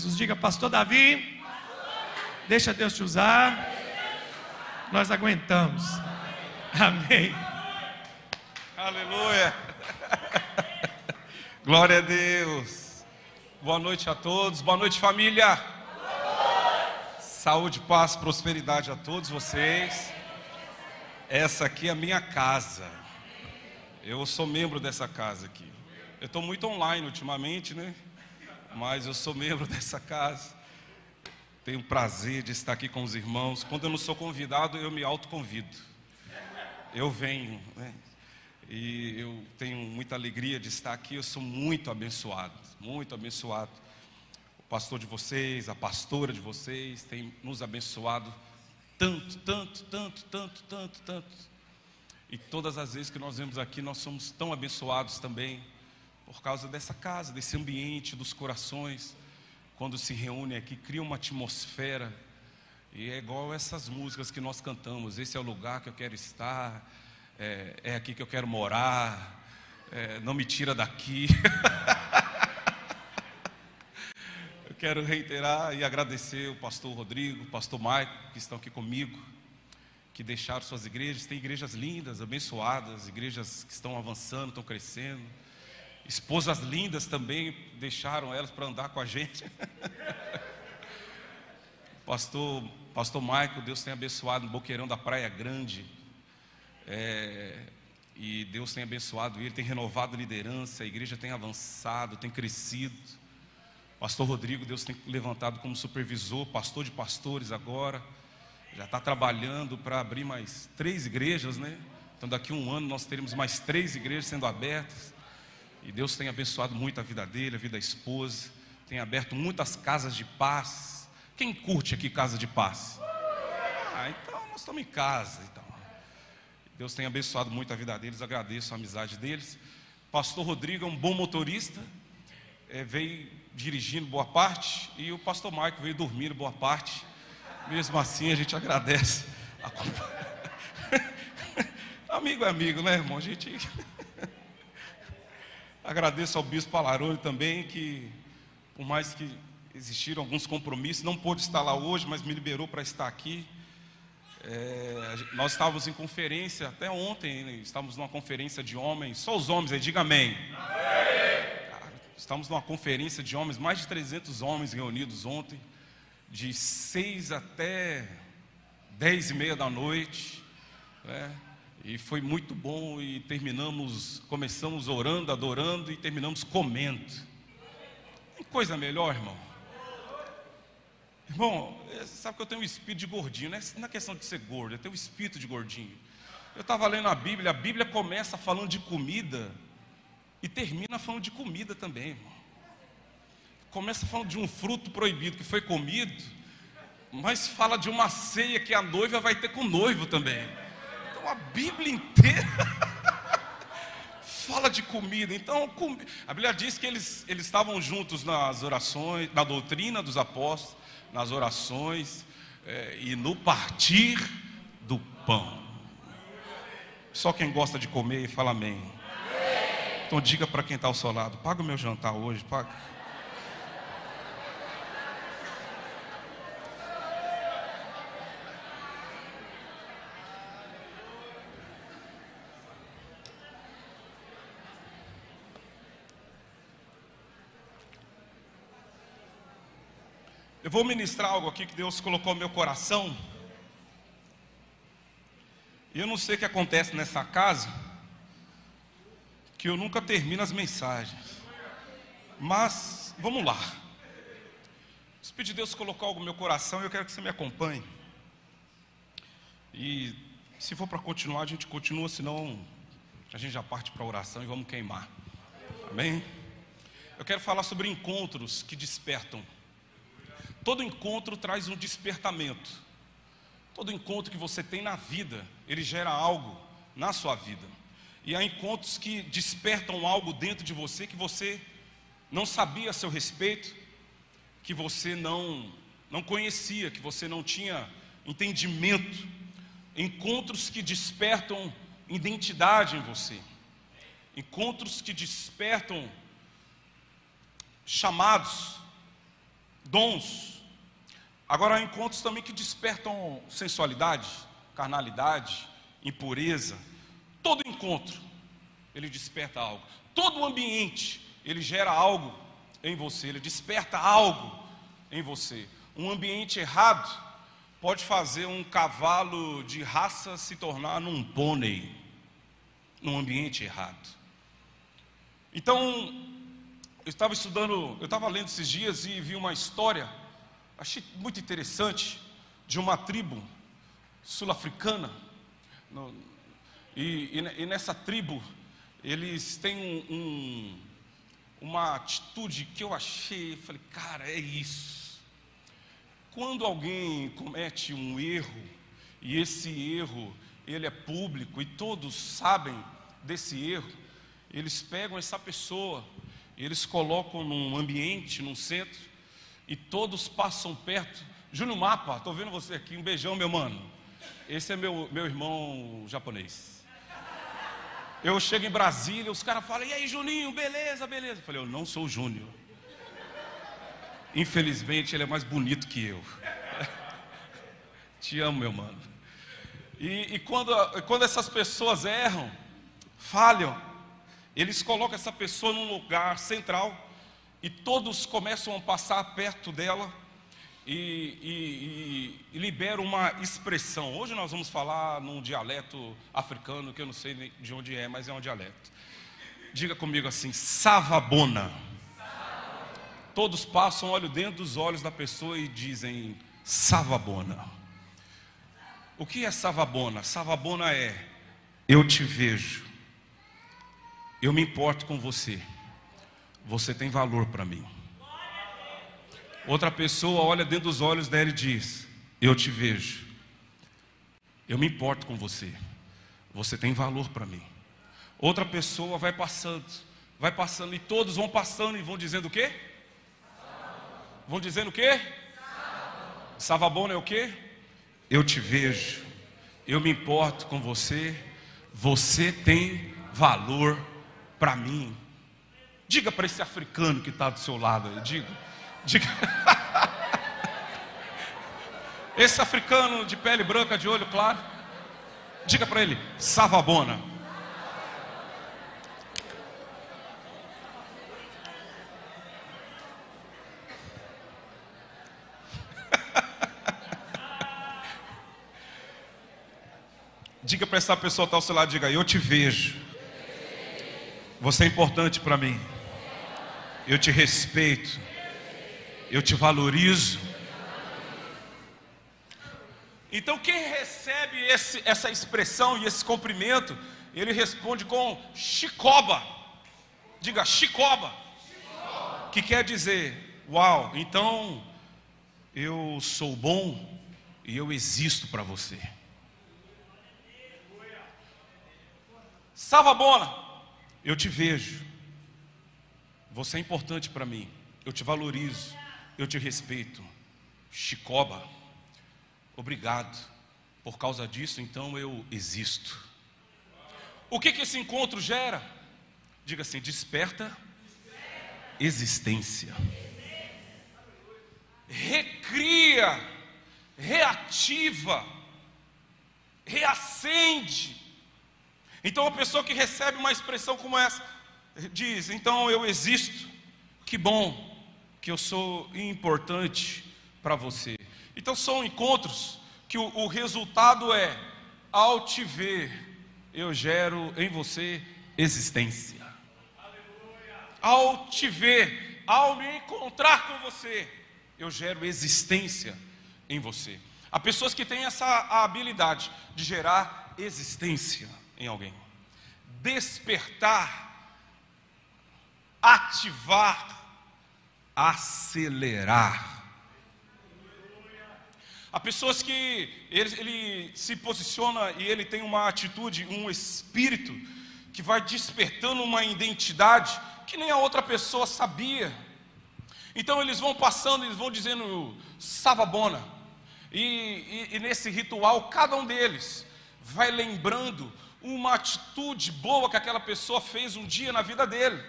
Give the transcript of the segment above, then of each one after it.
Jesus. Diga, Pastor Davi, deixa Deus te usar. Nós aguentamos. Amém. Aleluia. Glória a Deus. Boa noite a todos. Boa noite, família. Saúde, paz, prosperidade a todos vocês. Essa aqui é a minha casa. Eu sou membro dessa casa aqui. Eu estou muito online ultimamente, né? Mas eu sou membro dessa casa. Tenho prazer de estar aqui com os irmãos. Quando eu não sou convidado, eu me autoconvido. Eu venho, né? E eu tenho muita alegria de estar aqui. Eu sou muito abençoado, muito abençoado. O pastor de vocês, a pastora de vocês, tem nos abençoado tanto, tanto, tanto, tanto, tanto, tanto. E todas as vezes que nós vemos aqui, nós somos tão abençoados também por causa dessa casa, desse ambiente dos corações. Quando se reúne aqui, cria uma atmosfera. E é igual essas músicas que nós cantamos. Esse é o lugar que eu quero estar é, é aqui que eu quero morar, é, não me tira daqui. eu quero reiterar e agradecer o pastor Rodrigo, o pastor Maico, que estão aqui comigo, que deixaram suas igrejas. Tem igrejas lindas, abençoadas, igrejas que estão avançando, estão crescendo. Esposas lindas também deixaram elas para andar com a gente. pastor, pastor Maico, Deus tem abençoado no Boqueirão da Praia Grande é, e Deus tem abençoado ele, tem renovado a liderança, a igreja tem avançado, tem crescido. Pastor Rodrigo, Deus tem levantado como supervisor, pastor de pastores agora. Já está trabalhando para abrir mais três igrejas, né? Então daqui a um ano nós teremos mais três igrejas sendo abertas. E Deus tem abençoado muito a vida dele, a vida da esposa. Tem aberto muitas casas de paz. Quem curte aqui casa de paz? Ah, então nós estamos em casa. Então. Deus tem abençoado muito a vida deles, agradeço a amizade deles. Pastor Rodrigo é um bom motorista, é, veio dirigindo boa parte, e o pastor Maico veio dormindo boa parte. Mesmo assim, a gente agradece. A... amigo é amigo, né, irmão? A gente. Agradeço ao bispo Alarone também, que, por mais que existiram alguns compromissos, não pôde estar lá hoje, mas me liberou para estar aqui. É, nós estávamos em conferência, até ontem, né, estávamos numa conferência de homens, só os homens aí, diga amém. Estamos numa conferência de homens, mais de 300 homens reunidos ontem, de 6 até 10 e meia da noite, né? E foi muito bom, e terminamos, começamos orando, adorando, e terminamos comendo. Tem coisa melhor, irmão? Irmão, é, sabe que eu tenho um espírito de gordinho, não é questão de ser gordo, eu tenho um espírito de gordinho. Eu estava lendo a Bíblia, a Bíblia começa falando de comida e termina falando de comida também, irmão. Começa falando de um fruto proibido que foi comido, mas fala de uma ceia que a noiva vai ter com o noivo também. Então a Bíblia inteira fala de comida. Então a Bíblia diz que eles, eles estavam juntos nas orações, na doutrina dos apóstolos nas orações é, e no partir do pão. Só quem gosta de comer fala amém. Então diga para quem está ao seu lado: paga o meu jantar hoje, paga. Eu vou ministrar algo aqui que Deus colocou no meu coração. E eu não sei o que acontece nessa casa, que eu nunca termino as mensagens. Mas vamos lá. O Espírito de Deus colocou algo no meu coração e eu quero que você me acompanhe. E se for para continuar, a gente continua, senão a gente já parte para a oração e vamos queimar. Amém? Eu quero falar sobre encontros que despertam. Todo encontro traz um despertamento. Todo encontro que você tem na vida, ele gera algo na sua vida. E há encontros que despertam algo dentro de você que você não sabia a seu respeito, que você não não conhecia, que você não tinha entendimento. Encontros que despertam identidade em você. Encontros que despertam chamados dons. Agora, há encontros também que despertam sensualidade, carnalidade, impureza. Todo encontro, ele desperta algo. Todo ambiente, ele gera algo em você, ele desperta algo em você. Um ambiente errado pode fazer um cavalo de raça se tornar num pônei, num ambiente errado. Então, eu estava estudando, eu estava lendo esses dias e vi uma história, achei muito interessante, de uma tribo sul-africana. E, e, nessa tribo, eles têm um, um, uma atitude que eu achei, falei, cara, é isso. Quando alguém comete um erro, e esse erro ele é público e todos sabem desse erro, eles pegam essa pessoa, eles colocam num ambiente, num centro, e todos passam perto. Júnior Mapa, estou vendo você aqui, um beijão, meu mano. Esse é meu, meu irmão japonês. Eu chego em Brasília, os caras falam, e aí, Juninho, beleza, beleza. Eu falei, eu não sou o Júnior. Infelizmente, ele é mais bonito que eu. Te amo, meu mano. E, e quando, quando essas pessoas erram, falham, eles colocam essa pessoa num lugar central e todos começam a passar perto dela e, e, e, liberam uma expressão. Hoje nós vamos falar num dialeto africano que eu não sei de onde é, mas é um dialeto. Diga comigo assim: savabona. Todos passam, olham dentro dos olhos da pessoa e dizem savabona. O que é savabona? Savabona é eu te vejo, eu me importo com você, você tem valor para mim. Outra pessoa olha dentro dos olhos dela e diz: Eu te vejo, eu me importo com você, você tem valor para mim. Outra pessoa vai passando, vai passando, e todos vão passando e vão dizendo o quê? Vão dizendo o quê? Savabona é o quê? Eu te vejo, eu me importo com você, você tem valor para mim. Diga para esse africano que está do seu lado aí, diga, diga. esse africano de pele branca, de olho claro, diga para ele, Savabona. Diga para essa pessoa que está ao seu lado, diga, eu te vejo. Você é importante para mim. Eu te respeito. Eu te valorizo. Então quem recebe esse, essa expressão e esse cumprimento, ele responde com chicoba. Diga chicoba. Que quer dizer, uau, então eu sou bom e eu existo para você. Savabona, eu te vejo. Você é importante para mim. Eu te valorizo. Eu te respeito. Chicoba, obrigado. Por causa disso, então eu existo. O que, que esse encontro gera? Diga assim: desperta existência. Recria, reativa, reacende então, a pessoa que recebe uma expressão como essa, diz: Então eu existo, que bom que eu sou importante para você. Então, são encontros que o, o resultado é, ao te ver, eu gero em você existência. Ao te ver, ao me encontrar com você, eu gero existência em você. Há pessoas que têm essa habilidade de gerar existência em alguém. Despertar, ativar, acelerar. Há pessoas que ele, ele, se posiciona e ele tem uma atitude, um espírito que vai despertando uma identidade que nem a outra pessoa sabia. Então eles vão passando, eles vão dizendo Savabona. E, e, e nesse ritual, cada um deles vai lembrando uma atitude boa que aquela pessoa fez um dia na vida dele.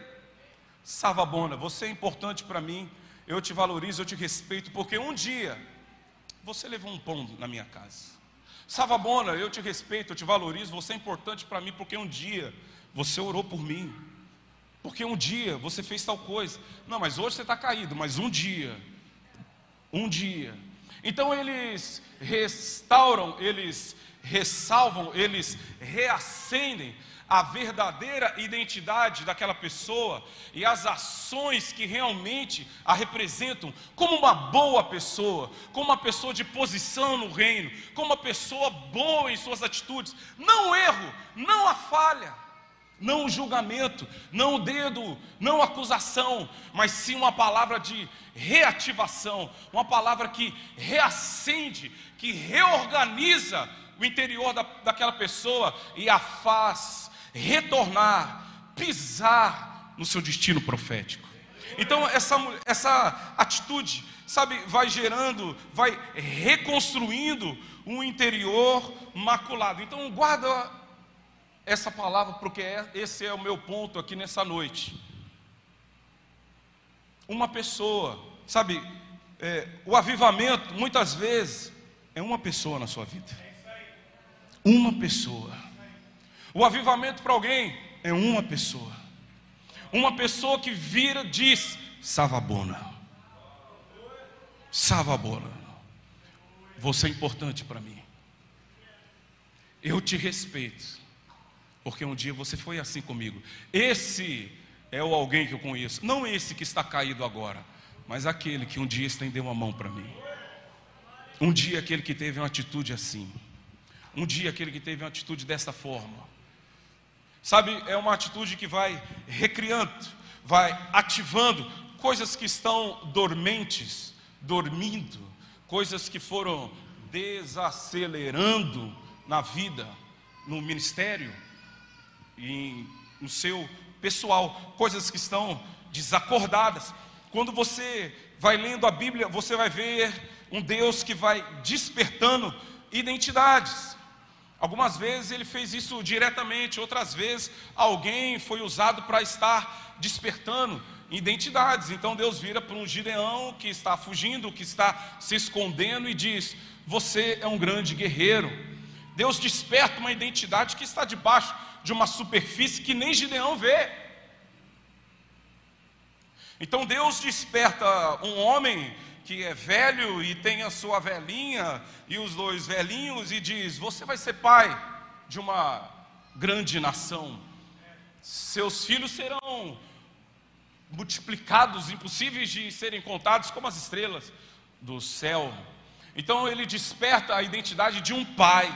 Savabona, você é importante para mim, eu te valorizo, eu te respeito, porque um dia você levou um pão na minha casa. Savabona, eu te respeito, eu te valorizo, você é importante para mim, porque um dia você orou por mim. Porque um dia você fez tal coisa. Não, mas hoje você está caído, mas um dia, um dia. Então eles restauram, eles ressalvam, eles reacendem a verdadeira identidade daquela pessoa e as ações que realmente a representam como uma boa pessoa, como uma pessoa de posição no reino, como uma pessoa boa em suas atitudes. Não o erro, não a falha, não o julgamento, não o dedo, não a acusação, mas sim uma palavra de reativação, uma palavra que reacende, que reorganiza o interior da, daquela pessoa e a faz retornar, pisar no seu destino profético. Então, essa, essa atitude, sabe, vai gerando, vai reconstruindo um interior maculado. Então, guarda essa palavra, porque é, esse é o meu ponto aqui nessa noite. Uma pessoa, sabe, é, o avivamento, muitas vezes, é uma pessoa na sua vida. Uma pessoa. O avivamento para alguém é uma pessoa. Uma pessoa que vira, diz: Savabona. Savabona. Você é importante para mim. Eu te respeito. Porque um dia você foi assim comigo. Esse é o alguém que eu conheço. Não esse que está caído agora, mas aquele que um dia estendeu a mão para mim. Um dia aquele que teve uma atitude assim. Um dia aquele que teve uma atitude dessa forma. Sabe, é uma atitude que vai recriando, vai ativando coisas que estão dormentes, dormindo, coisas que foram desacelerando na vida, no ministério no seu pessoal, coisas que estão desacordadas. Quando você vai lendo a Bíblia, você vai ver um Deus que vai despertando identidades. Algumas vezes ele fez isso diretamente, outras vezes alguém foi usado para estar despertando identidades. Então Deus vira para um Gideão que está fugindo, que está se escondendo e diz: Você é um grande guerreiro. Deus desperta uma identidade que está debaixo de uma superfície que nem Gideão vê. Então Deus desperta um homem que é velho e tem a sua velhinha e os dois velhinhos e diz: Você vai ser pai de uma grande nação. Seus filhos serão multiplicados, impossíveis de serem contados como as estrelas do céu. Então ele desperta a identidade de um pai.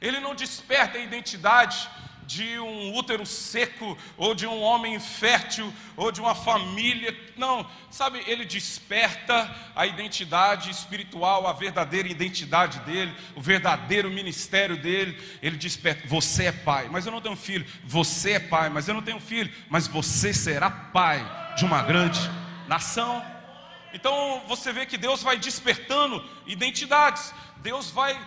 Ele não desperta a identidade de um útero seco, ou de um homem fértil, ou de uma família. Não, sabe, ele desperta a identidade espiritual, a verdadeira identidade dele, o verdadeiro ministério dele. Ele desperta: você é pai, mas eu não tenho filho. Você é pai, mas eu não tenho filho. Mas você será pai de uma grande nação. Então você vê que Deus vai despertando identidades, Deus vai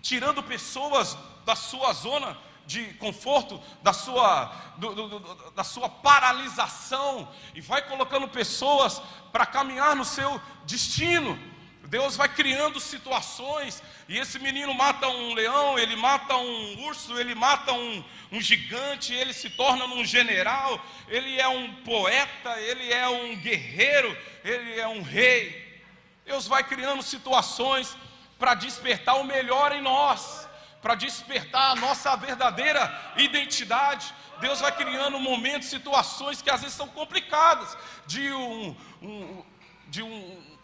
tirando pessoas da sua zona de conforto, da sua, do, do, do, da sua paralisação, e vai colocando pessoas para caminhar no seu destino. Deus vai criando situações, e esse menino mata um leão, ele mata um urso, ele mata um, um gigante, ele se torna um general, ele é um poeta, ele é um guerreiro, ele é um rei. Deus vai criando situações para despertar o melhor em nós para despertar a nossa verdadeira identidade. Deus vai criando momentos, situações que às vezes são complicadas, de um, um, de um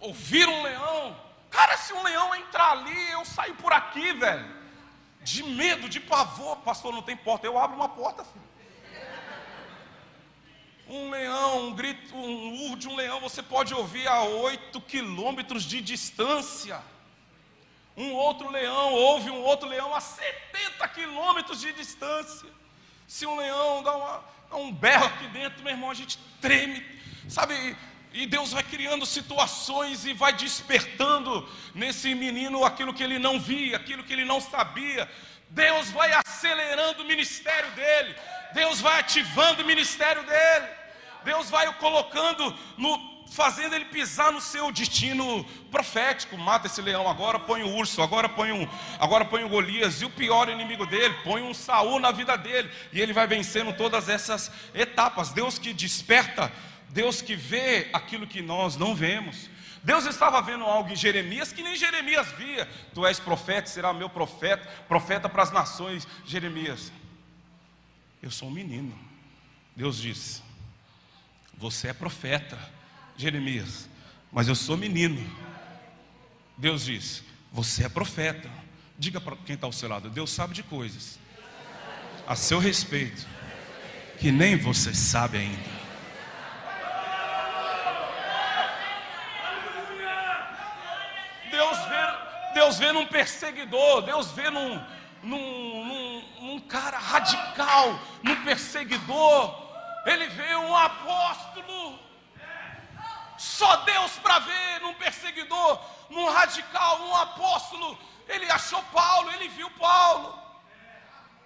ouvir um leão. Cara, se um leão entrar ali, eu saio por aqui, velho. De medo, de pavor, pastor, não tem porta, eu abro uma porta, filho. Um leão, um grito, um urro de um leão, você pode ouvir a oito quilômetros de distância um outro leão, houve um outro leão a 70 quilômetros de distância. Se um leão dá, uma, dá um berro aqui dentro, meu irmão, a gente treme, sabe? E Deus vai criando situações e vai despertando nesse menino aquilo que ele não via, aquilo que ele não sabia. Deus vai acelerando o ministério dele, Deus vai ativando o ministério dele, Deus vai o colocando no fazendo ele pisar no seu destino profético. Mata esse leão agora, põe o urso, agora põe um, agora põe o Golias e o pior inimigo dele, põe um Saul na vida dele e ele vai vencendo todas essas etapas. Deus que desperta, Deus que vê aquilo que nós não vemos. Deus estava vendo algo em Jeremias que nem Jeremias via. Tu és profeta, será meu profeta, profeta para as nações, Jeremias. Eu sou um menino. Deus disse: Você é profeta Jeremias, mas eu sou menino. Deus diz: Você é profeta. Diga para quem está ao seu lado: Deus sabe de coisas a seu respeito que nem você sabe ainda. Deus vê, Deus vê num perseguidor, Deus vê num, num, num, num cara radical, num perseguidor. Ele vê um apóstolo só Deus para ver num perseguidor, num radical, num apóstolo. Ele achou Paulo, ele viu Paulo.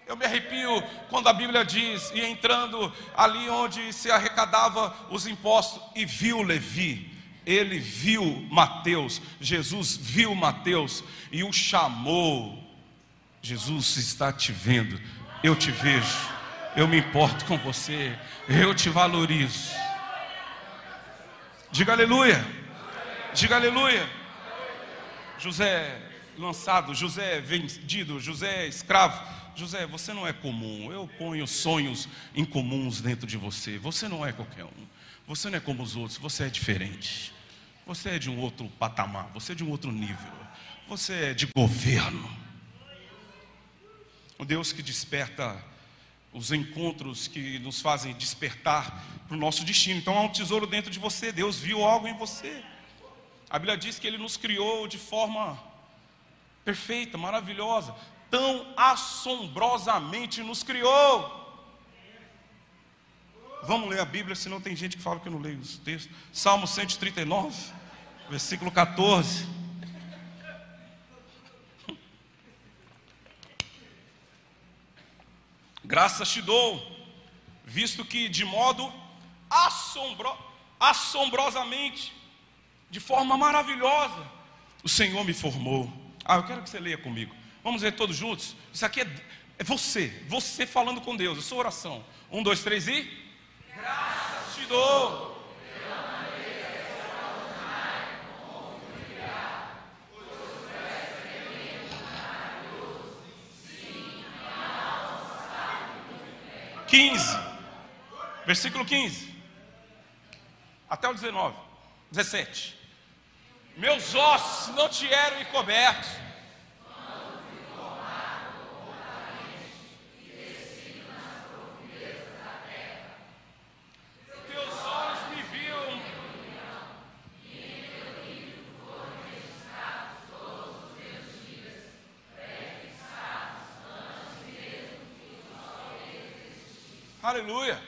Eu me arrepio quando a Bíblia diz, e entrando ali onde se arrecadava os impostos, e viu Levi, ele viu Mateus, Jesus viu Mateus e o chamou. Jesus está te vendo, eu te vejo, eu me importo com você, eu te valorizo. Diga aleluia. Diga aleluia. José lançado, José vendido, José escravo. José, você não é comum. Eu ponho sonhos incomuns dentro de você. Você não é qualquer um. Você não é como os outros. Você é diferente. Você é de um outro patamar. Você é de um outro nível. Você é de governo. O Deus que desperta os encontros que nos fazem despertar para o nosso destino. Então há um tesouro dentro de você, Deus viu algo em você. A Bíblia diz que Ele nos criou de forma perfeita, maravilhosa, tão assombrosamente nos criou. Vamos ler a Bíblia, senão tem gente que fala que eu não leio os textos. Salmo 139, versículo 14. Graças te dou, visto que de modo assombro, assombrosamente, de forma maravilhosa, o Senhor me formou. Ah, eu quero que você leia comigo. Vamos ler todos juntos? Isso aqui é, é você, você falando com Deus, a sua oração. Um, dois, três e. Graças te dou. 15, versículo 15, até o 19, 17. Meus ossos não te eram encobertos, Aleluia.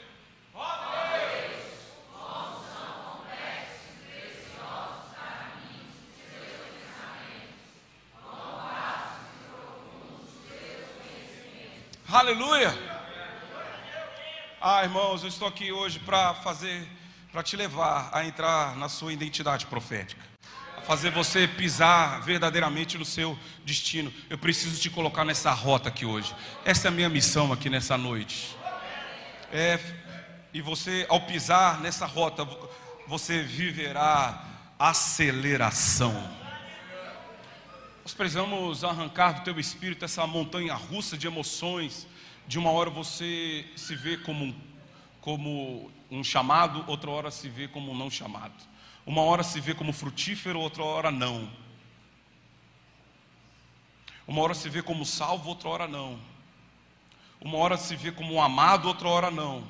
Aleluia. Ah, irmãos, eu estou aqui hoje para fazer, para te levar a entrar na sua identidade profética, a fazer você pisar verdadeiramente no seu destino. Eu preciso te colocar nessa rota aqui hoje. Essa é a minha missão aqui nessa noite. É, e você, ao pisar nessa rota, você viverá aceleração. Nós precisamos arrancar do teu espírito essa montanha russa de emoções. De uma hora você se vê como, como um chamado, outra hora se vê como um não chamado. Uma hora se vê como frutífero, outra hora não. Uma hora se vê como salvo, outra hora não. Uma hora se vê como um amado, outra hora não.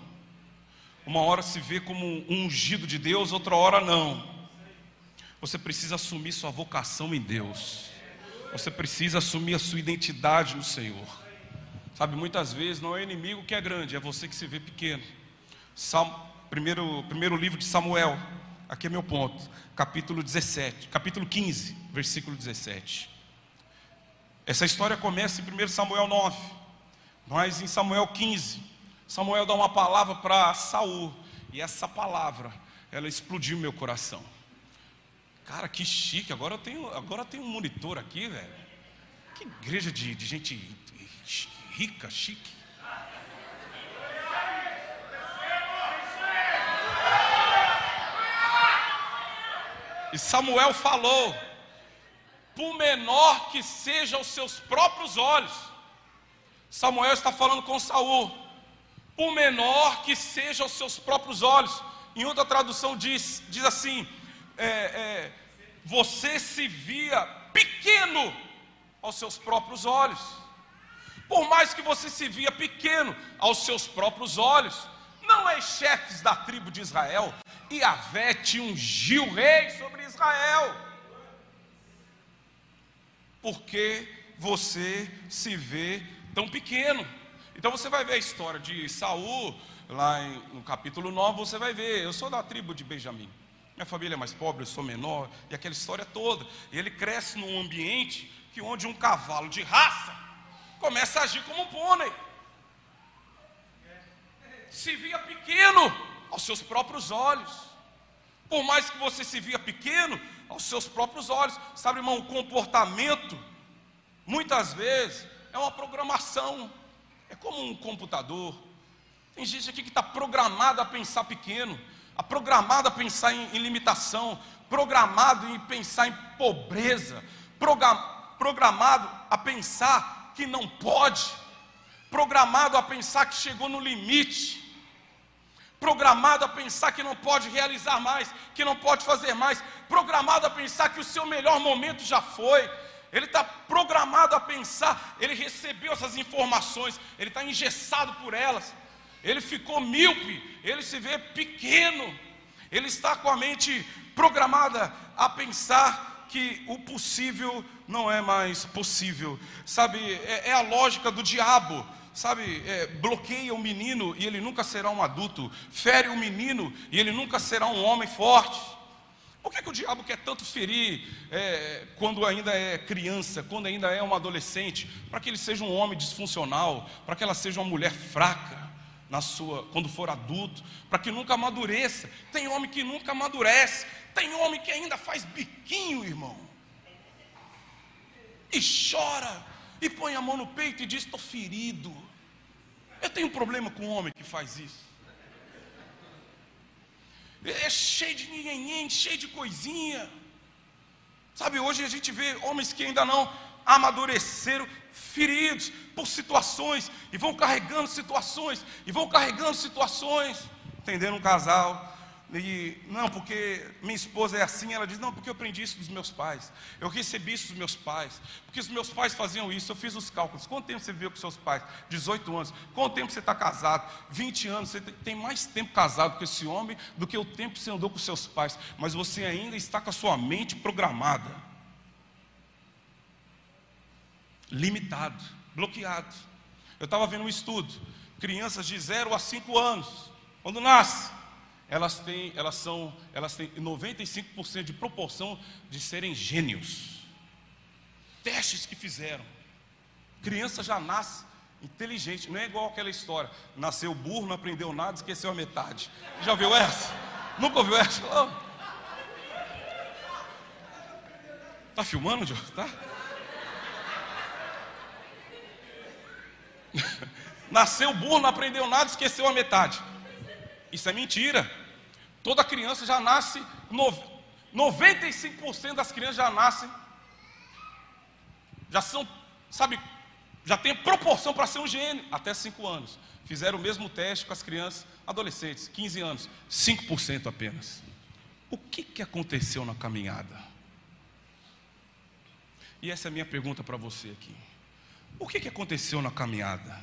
Uma hora se vê como um ungido de Deus, outra hora não. Você precisa assumir sua vocação em Deus. Você precisa assumir a sua identidade no Senhor. Sabe, muitas vezes não é o inimigo que é grande, é você que se vê pequeno. Salmo, primeiro, primeiro livro de Samuel, aqui é meu ponto, capítulo 17, capítulo 15, versículo 17. Essa história começa em 1 Samuel 9. Mas em Samuel 15, Samuel dá uma palavra para Saul, e essa palavra ela explodiu meu coração. Cara, que chique, agora eu tenho, agora eu tenho um monitor aqui, velho. Que igreja de, de gente rica, chique. E Samuel falou: por menor que seja os seus próprios olhos. Samuel está falando com Saul. Por menor que seja os seus próprios olhos. Em outra tradução diz, diz assim: é, é, você se via pequeno aos seus próprios olhos. Por mais que você se via pequeno aos seus próprios olhos, não é chefes da tribo de Israel, e Avé te ungiu rei sobre Israel. Porque você se vê tão pequeno. Então você vai ver a história de Saul, lá em, no capítulo 9, você vai ver, eu sou da tribo de Benjamim. Minha família é mais pobre, eu sou menor, e aquela história toda. E ele cresce num ambiente que onde um cavalo de raça começa a agir como um pônei. Se via pequeno aos seus próprios olhos. Por mais que você se via pequeno aos seus próprios olhos. Sabe, irmão, o comportamento, muitas vezes, é uma programação. É como um computador. Tem gente aqui que está programado a pensar pequeno, a programado a pensar em, em limitação, programado em pensar em pobreza, programado a pensar que não pode, programado a pensar que chegou no limite programado a pensar que não pode realizar mais, que não pode fazer mais, programado a pensar que o seu melhor momento já foi. Ele está programado a pensar, ele recebeu essas informações, ele está engessado por elas, ele ficou míope, ele se vê pequeno, ele está com a mente programada a pensar que o possível não é mais possível, sabe? É, é a lógica do diabo sabe, é, bloqueia o menino e ele nunca será um adulto, fere o menino e ele nunca será um homem forte. Por que, que o diabo quer tanto ferir é, quando ainda é criança, quando ainda é uma adolescente? Para que ele seja um homem disfuncional, para que ela seja uma mulher fraca na sua, quando for adulto, para que nunca amadureça. Tem homem que nunca amadurece, tem homem que ainda faz biquinho, irmão, e chora, e põe a mão no peito e diz: Estou ferido. Eu tenho um problema com um homem que faz isso. É cheio de ninguém, cheio de coisinha. Sabe, hoje a gente vê homens que ainda não amadureceram, feridos por situações, e vão carregando situações, e vão carregando situações. Entendendo um casal e não, porque minha esposa é assim, ela diz: Não, porque eu aprendi isso dos meus pais. Eu recebi isso dos meus pais. Porque os meus pais faziam isso. Eu fiz os cálculos. Quanto tempo você viveu com seus pais? 18 anos. Quanto tempo você está casado? 20 anos. Você tem mais tempo casado com esse homem do que o tempo que você andou com seus pais. Mas você ainda está com a sua mente programada, limitado, bloqueado. Eu estava vendo um estudo: crianças de 0 a 5 anos, quando nasce elas têm, elas são, elas têm 95% de proporção de serem gênios. Testes que fizeram. Criança já nasce inteligente, não é igual aquela história. Nasceu burro, não aprendeu nada, esqueceu a metade. Já viu essa? Nunca ouviu essa? Oh. Tá filmando, Joe? Tá? Nasceu burro, não aprendeu nada, esqueceu a metade. Isso é mentira. Toda criança já nasce, 95% das crianças já nascem, já são, sabe, já tem proporção para ser um gênio, até 5 anos. Fizeram o mesmo teste com as crianças adolescentes, 15 anos, 5% apenas. O que, que aconteceu na caminhada? E essa é a minha pergunta para você aqui. O que, que aconteceu na caminhada?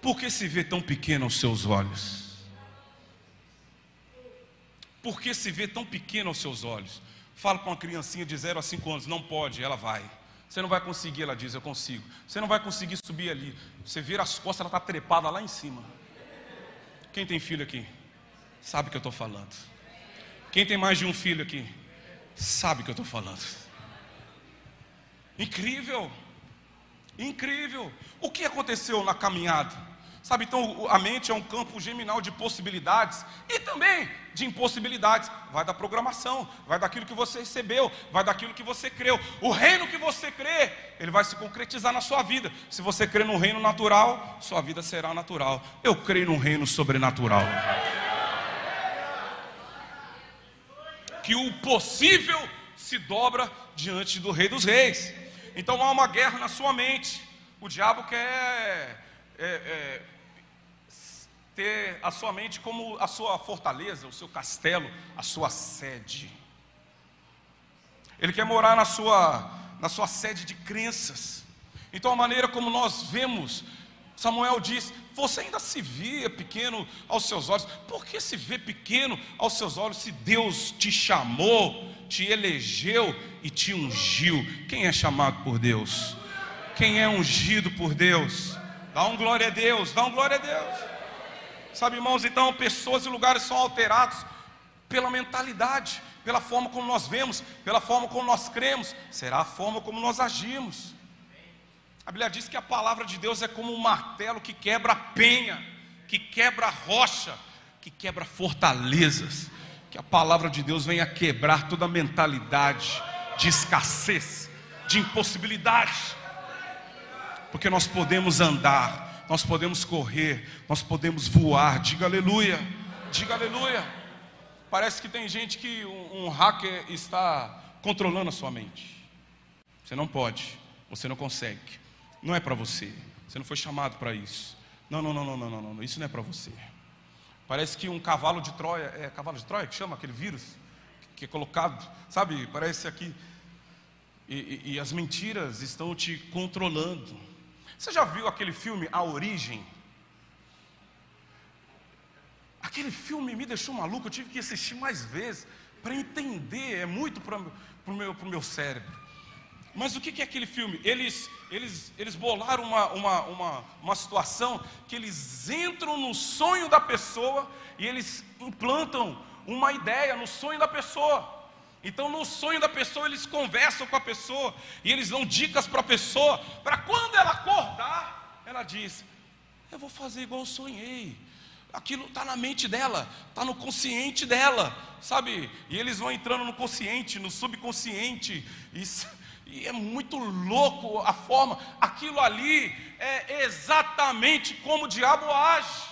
Por que se vê tão pequeno aos seus olhos? Por que se vê tão pequeno aos seus olhos? Fala para uma criancinha de 0 a 5 anos, não pode, ela vai. Você não vai conseguir, ela diz, eu consigo. Você não vai conseguir subir ali. Você vira as costas, ela está trepada lá em cima. Quem tem filho aqui? Sabe o que eu estou falando. Quem tem mais de um filho aqui? Sabe o que eu estou falando. Incrível. Incrível. O que aconteceu na caminhada? Sabe, então a mente é um campo geminal de possibilidades e também de impossibilidades. Vai da programação, vai daquilo que você recebeu, vai daquilo que você creu. O reino que você crê, ele vai se concretizar na sua vida. Se você crê no reino natural, sua vida será natural. Eu creio no reino sobrenatural. Que o possível se dobra diante do Rei dos Reis. Então há uma guerra na sua mente. O diabo quer. É, é, ter a sua mente como a sua fortaleza, o seu castelo, a sua sede. Ele quer morar na sua, na sua sede de crenças. Então, a maneira como nós vemos, Samuel diz: Você ainda se vê pequeno aos seus olhos. Por que se vê pequeno aos seus olhos se Deus te chamou, te elegeu e te ungiu? Quem é chamado por Deus? Quem é ungido por Deus? Dá um glória a Deus, dá um glória a Deus. Sabe, irmãos, então pessoas e lugares são alterados pela mentalidade, pela forma como nós vemos, pela forma como nós cremos, será a forma como nós agimos. A Bíblia diz que a palavra de Deus é como um martelo que quebra penha, que quebra rocha, que quebra fortalezas. Que a palavra de Deus venha quebrar toda a mentalidade de escassez, de impossibilidade, porque nós podemos andar nós podemos correr, nós podemos voar. Diga aleluia, diga aleluia. Parece que tem gente que um, um hacker está controlando a sua mente. Você não pode, você não consegue. Não é para você. Você não foi chamado para isso. Não, não, não, não, não, não, não. Isso não é para você. Parece que um cavalo de Troia, é cavalo de Troia que chama aquele vírus que é colocado, sabe? Parece aqui. E, e, e as mentiras estão te controlando. Você já viu aquele filme A Origem? Aquele filme me deixou maluco, eu tive que assistir mais vezes para entender, é muito para o meu, meu cérebro. Mas o que é aquele filme? Eles, eles, eles bolaram uma, uma, uma, uma situação que eles entram no sonho da pessoa e eles implantam uma ideia no sonho da pessoa. Então, no sonho da pessoa, eles conversam com a pessoa e eles dão dicas para a pessoa, para quando ela acordar, ela diz: Eu vou fazer igual eu sonhei. Aquilo está na mente dela, está no consciente dela, sabe? E eles vão entrando no consciente, no subconsciente, e, e é muito louco a forma. Aquilo ali é exatamente como o diabo age,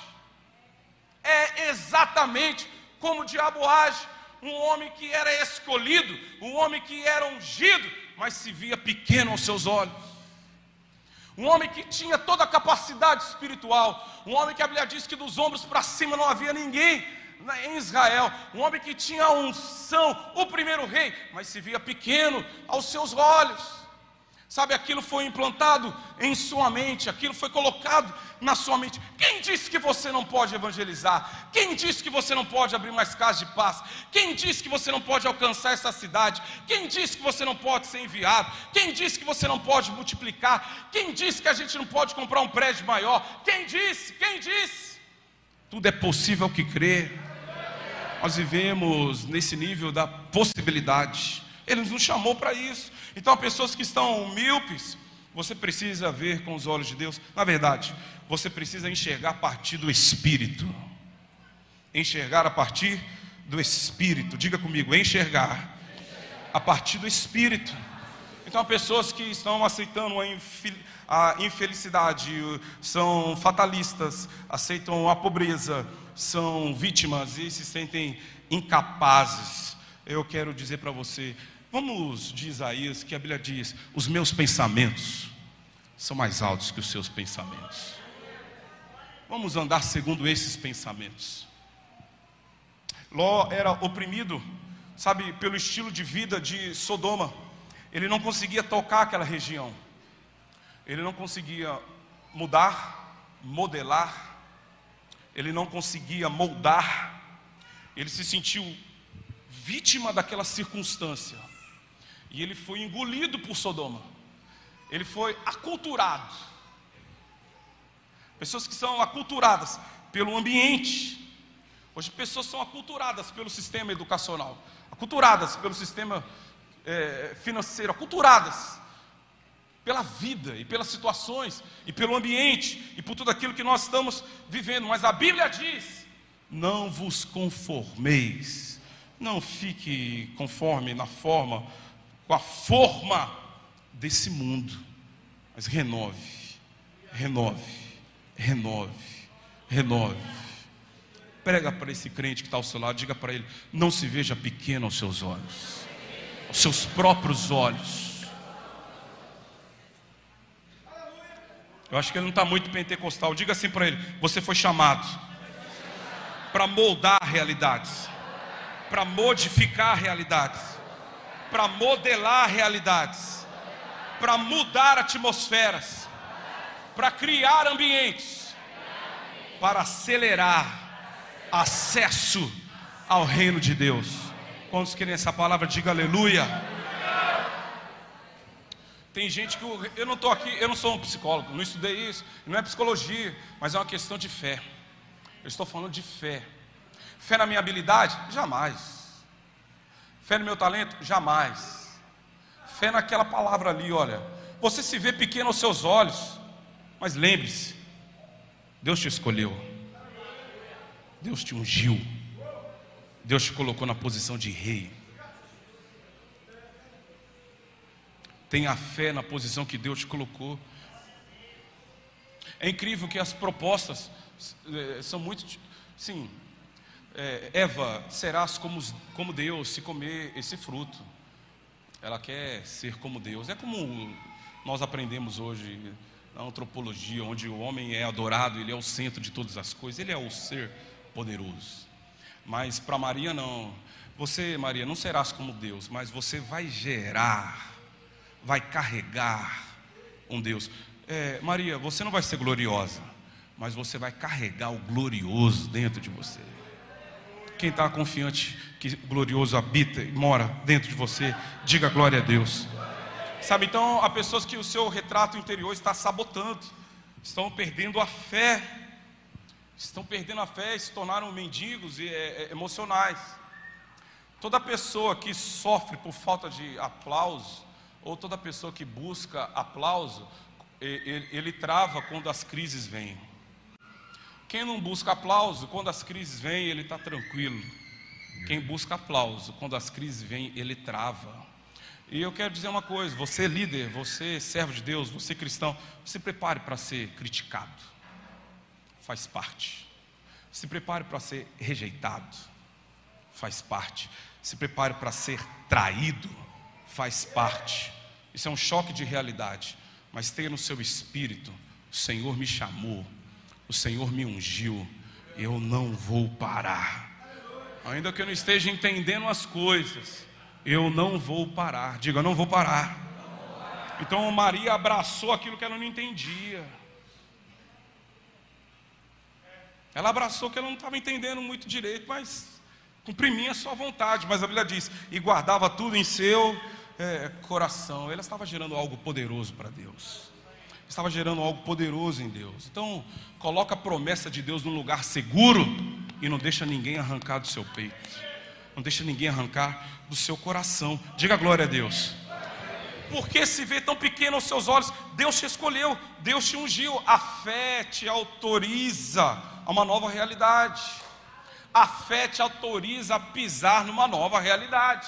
é exatamente como o diabo age um homem que era escolhido, um homem que era ungido, mas se via pequeno aos seus olhos. Um homem que tinha toda a capacidade espiritual, um homem que a Bíblia diz que dos ombros para cima não havia ninguém em Israel, um homem que tinha a unção, o primeiro rei, mas se via pequeno aos seus olhos. Sabe, aquilo foi implantado em sua mente, aquilo foi colocado na sua mente. Quem disse que você não pode evangelizar? Quem disse que você não pode abrir mais casas de paz? Quem disse que você não pode alcançar essa cidade? Quem disse que você não pode ser enviado? Quem disse que você não pode multiplicar? Quem disse que a gente não pode comprar um prédio maior? Quem disse? Quem disse? Tudo é possível que crê. Nós vivemos nesse nível da possibilidade. Ele nos chamou para isso. Então, pessoas que estão míopes, você precisa ver com os olhos de Deus. Na verdade, você precisa enxergar a partir do Espírito. Enxergar a partir do Espírito. Diga comigo, enxergar a partir do Espírito. Então, pessoas que estão aceitando a infelicidade, são fatalistas, aceitam a pobreza, são vítimas e se sentem incapazes. Eu quero dizer para você, Vamos de Isaías, que a Bíblia diz: Os meus pensamentos são mais altos que os seus pensamentos. Vamos andar segundo esses pensamentos. Ló era oprimido, sabe, pelo estilo de vida de Sodoma. Ele não conseguia tocar aquela região. Ele não conseguia mudar, modelar. Ele não conseguia moldar. Ele se sentiu vítima daquela circunstância. E ele foi engolido por Sodoma. Ele foi aculturado. Pessoas que são aculturadas pelo ambiente. Hoje, pessoas são aculturadas pelo sistema educacional, aculturadas pelo sistema é, financeiro, aculturadas pela vida e pelas situações e pelo ambiente e por tudo aquilo que nós estamos vivendo. Mas a Bíblia diz: não vos conformeis, não fique conforme na forma, com a forma desse mundo, mas renove, renove, renove, renove. Prega para esse crente que está ao seu lado, diga para ele: não se veja pequeno aos seus olhos, aos seus próprios olhos Eu acho que ele não está muito pentecostal. Diga assim para ele: você foi chamado para moldar realidades, para modificar realidades, para modelar realidades, para mudar atmosferas, para criar ambientes, para acelerar acesso ao reino de Deus. Quantos querem essa palavra? Diga aleluia. Tem gente que eu, eu não estou aqui, eu não sou um psicólogo, não estudei isso, não é psicologia, mas é uma questão de fé. Eu estou falando de fé. Fé na minha habilidade? Jamais. Fé no meu talento? Jamais. Fé naquela palavra ali, olha. Você se vê pequeno aos seus olhos, mas lembre-se, Deus te escolheu. Deus te ungiu. Deus te colocou na posição de rei. Tenha fé na posição que Deus te colocou. É incrível que as propostas é, são muito. Sim, é, Eva, serás como, como Deus se comer esse fruto. Ela quer ser como Deus. É como nós aprendemos hoje na antropologia, onde o homem é adorado, ele é o centro de todas as coisas, ele é o ser poderoso. Mas para Maria, não. Você, Maria, não serás como Deus, mas você vai gerar vai carregar um Deus. É, Maria, você não vai ser gloriosa, mas você vai carregar o glorioso dentro de você. Quem está confiante que o glorioso habita e mora dentro de você, diga glória a Deus. Sabe, então, há pessoas que o seu retrato interior está sabotando, estão perdendo a fé, estão perdendo a fé e se tornaram mendigos e é, é, emocionais. Toda pessoa que sofre por falta de aplauso, ou toda pessoa que busca aplauso, ele, ele trava quando as crises vêm. Quem não busca aplauso, quando as crises vêm, ele está tranquilo. Quem busca aplauso, quando as crises vêm, ele trava. E eu quero dizer uma coisa: você é líder, você é servo de Deus, você é cristão, se prepare para ser criticado, faz parte. Se prepare para ser rejeitado, faz parte. Se prepare para ser traído, faz parte. Isso é um choque de realidade. Mas tenha no seu espírito: o Senhor me chamou, o Senhor me ungiu, eu não vou parar. Ainda que eu não esteja entendendo as coisas, eu não vou parar. Diga, eu não vou parar. Então Maria abraçou aquilo que ela não entendia. Ela abraçou que ela não estava entendendo muito direito, mas cumprimia a sua vontade. Mas a Bíblia diz: e guardava tudo em seu é, coração, ela estava gerando algo poderoso para Deus. Estava gerando algo poderoso em Deus. Então, coloca a promessa de Deus num lugar seguro e não deixa ninguém arrancar do seu peito. Não deixa ninguém arrancar do seu coração. Diga glória a Deus. Porque se vê tão pequeno aos seus olhos, Deus te escolheu, Deus te ungiu. A fé te autoriza a uma nova realidade. A fé te autoriza a pisar numa nova realidade.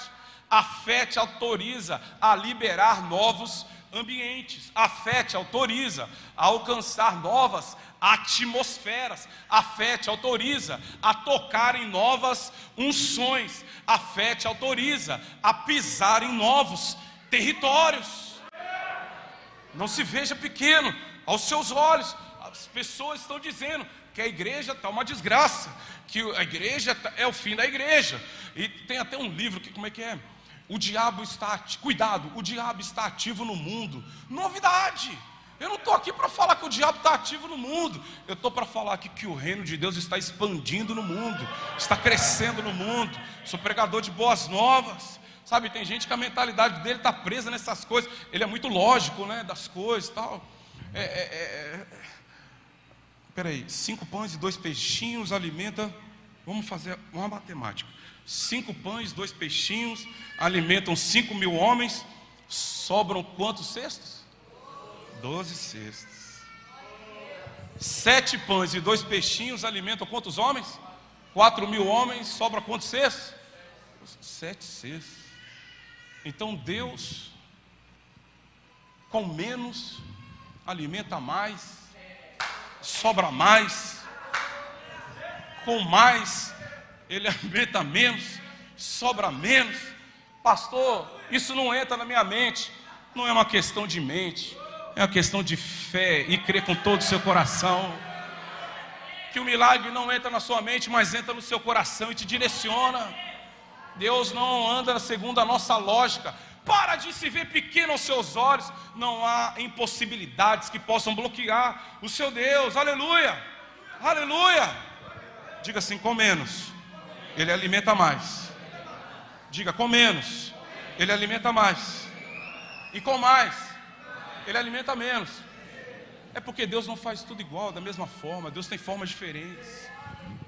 A fé te autoriza a liberar novos ambientes. A fé te autoriza a alcançar novas atmosferas. A fé te autoriza a tocar em novas unções. A fé te autoriza a pisar em novos territórios. Não se veja pequeno aos seus olhos. As pessoas estão dizendo que a igreja está uma desgraça, que a igreja tá, é o fim da igreja. E tem até um livro que como é que é? O diabo está, cuidado, o diabo está ativo no mundo. Novidade. Eu não estou aqui para falar que o diabo está ativo no mundo. Eu estou para falar aqui que o reino de Deus está expandindo no mundo, está crescendo no mundo. Sou pregador de boas novas. Sabe, tem gente que a mentalidade dele está presa nessas coisas. Ele é muito lógico, né, das coisas e tal. É, é, é... é. Peraí, cinco pães e dois peixinhos alimenta. Vamos fazer uma matemática cinco pães, dois peixinhos, alimentam cinco mil homens, sobram quantos cestos? Doze cestos. Sete pães e dois peixinhos alimentam quantos homens? Quatro mil homens, sobra quantos cestos? Sete cestos. Então Deus, com menos, alimenta mais, sobra mais, com mais, ele alimenta menos, sobra menos. Pastor, isso não entra na minha mente. Não é uma questão de mente, é uma questão de fé e crer com todo o seu coração. Que o milagre não entra na sua mente, mas entra no seu coração e te direciona. Deus não anda segundo a nossa lógica. Para de se ver pequeno aos seus olhos. Não há impossibilidades que possam bloquear o seu Deus. Aleluia! Aleluia! Diga assim: com menos, Ele alimenta mais. Diga com menos, Ele alimenta mais. E com mais, Ele alimenta menos. É porque Deus não faz tudo igual, da mesma forma. Deus tem formas diferentes.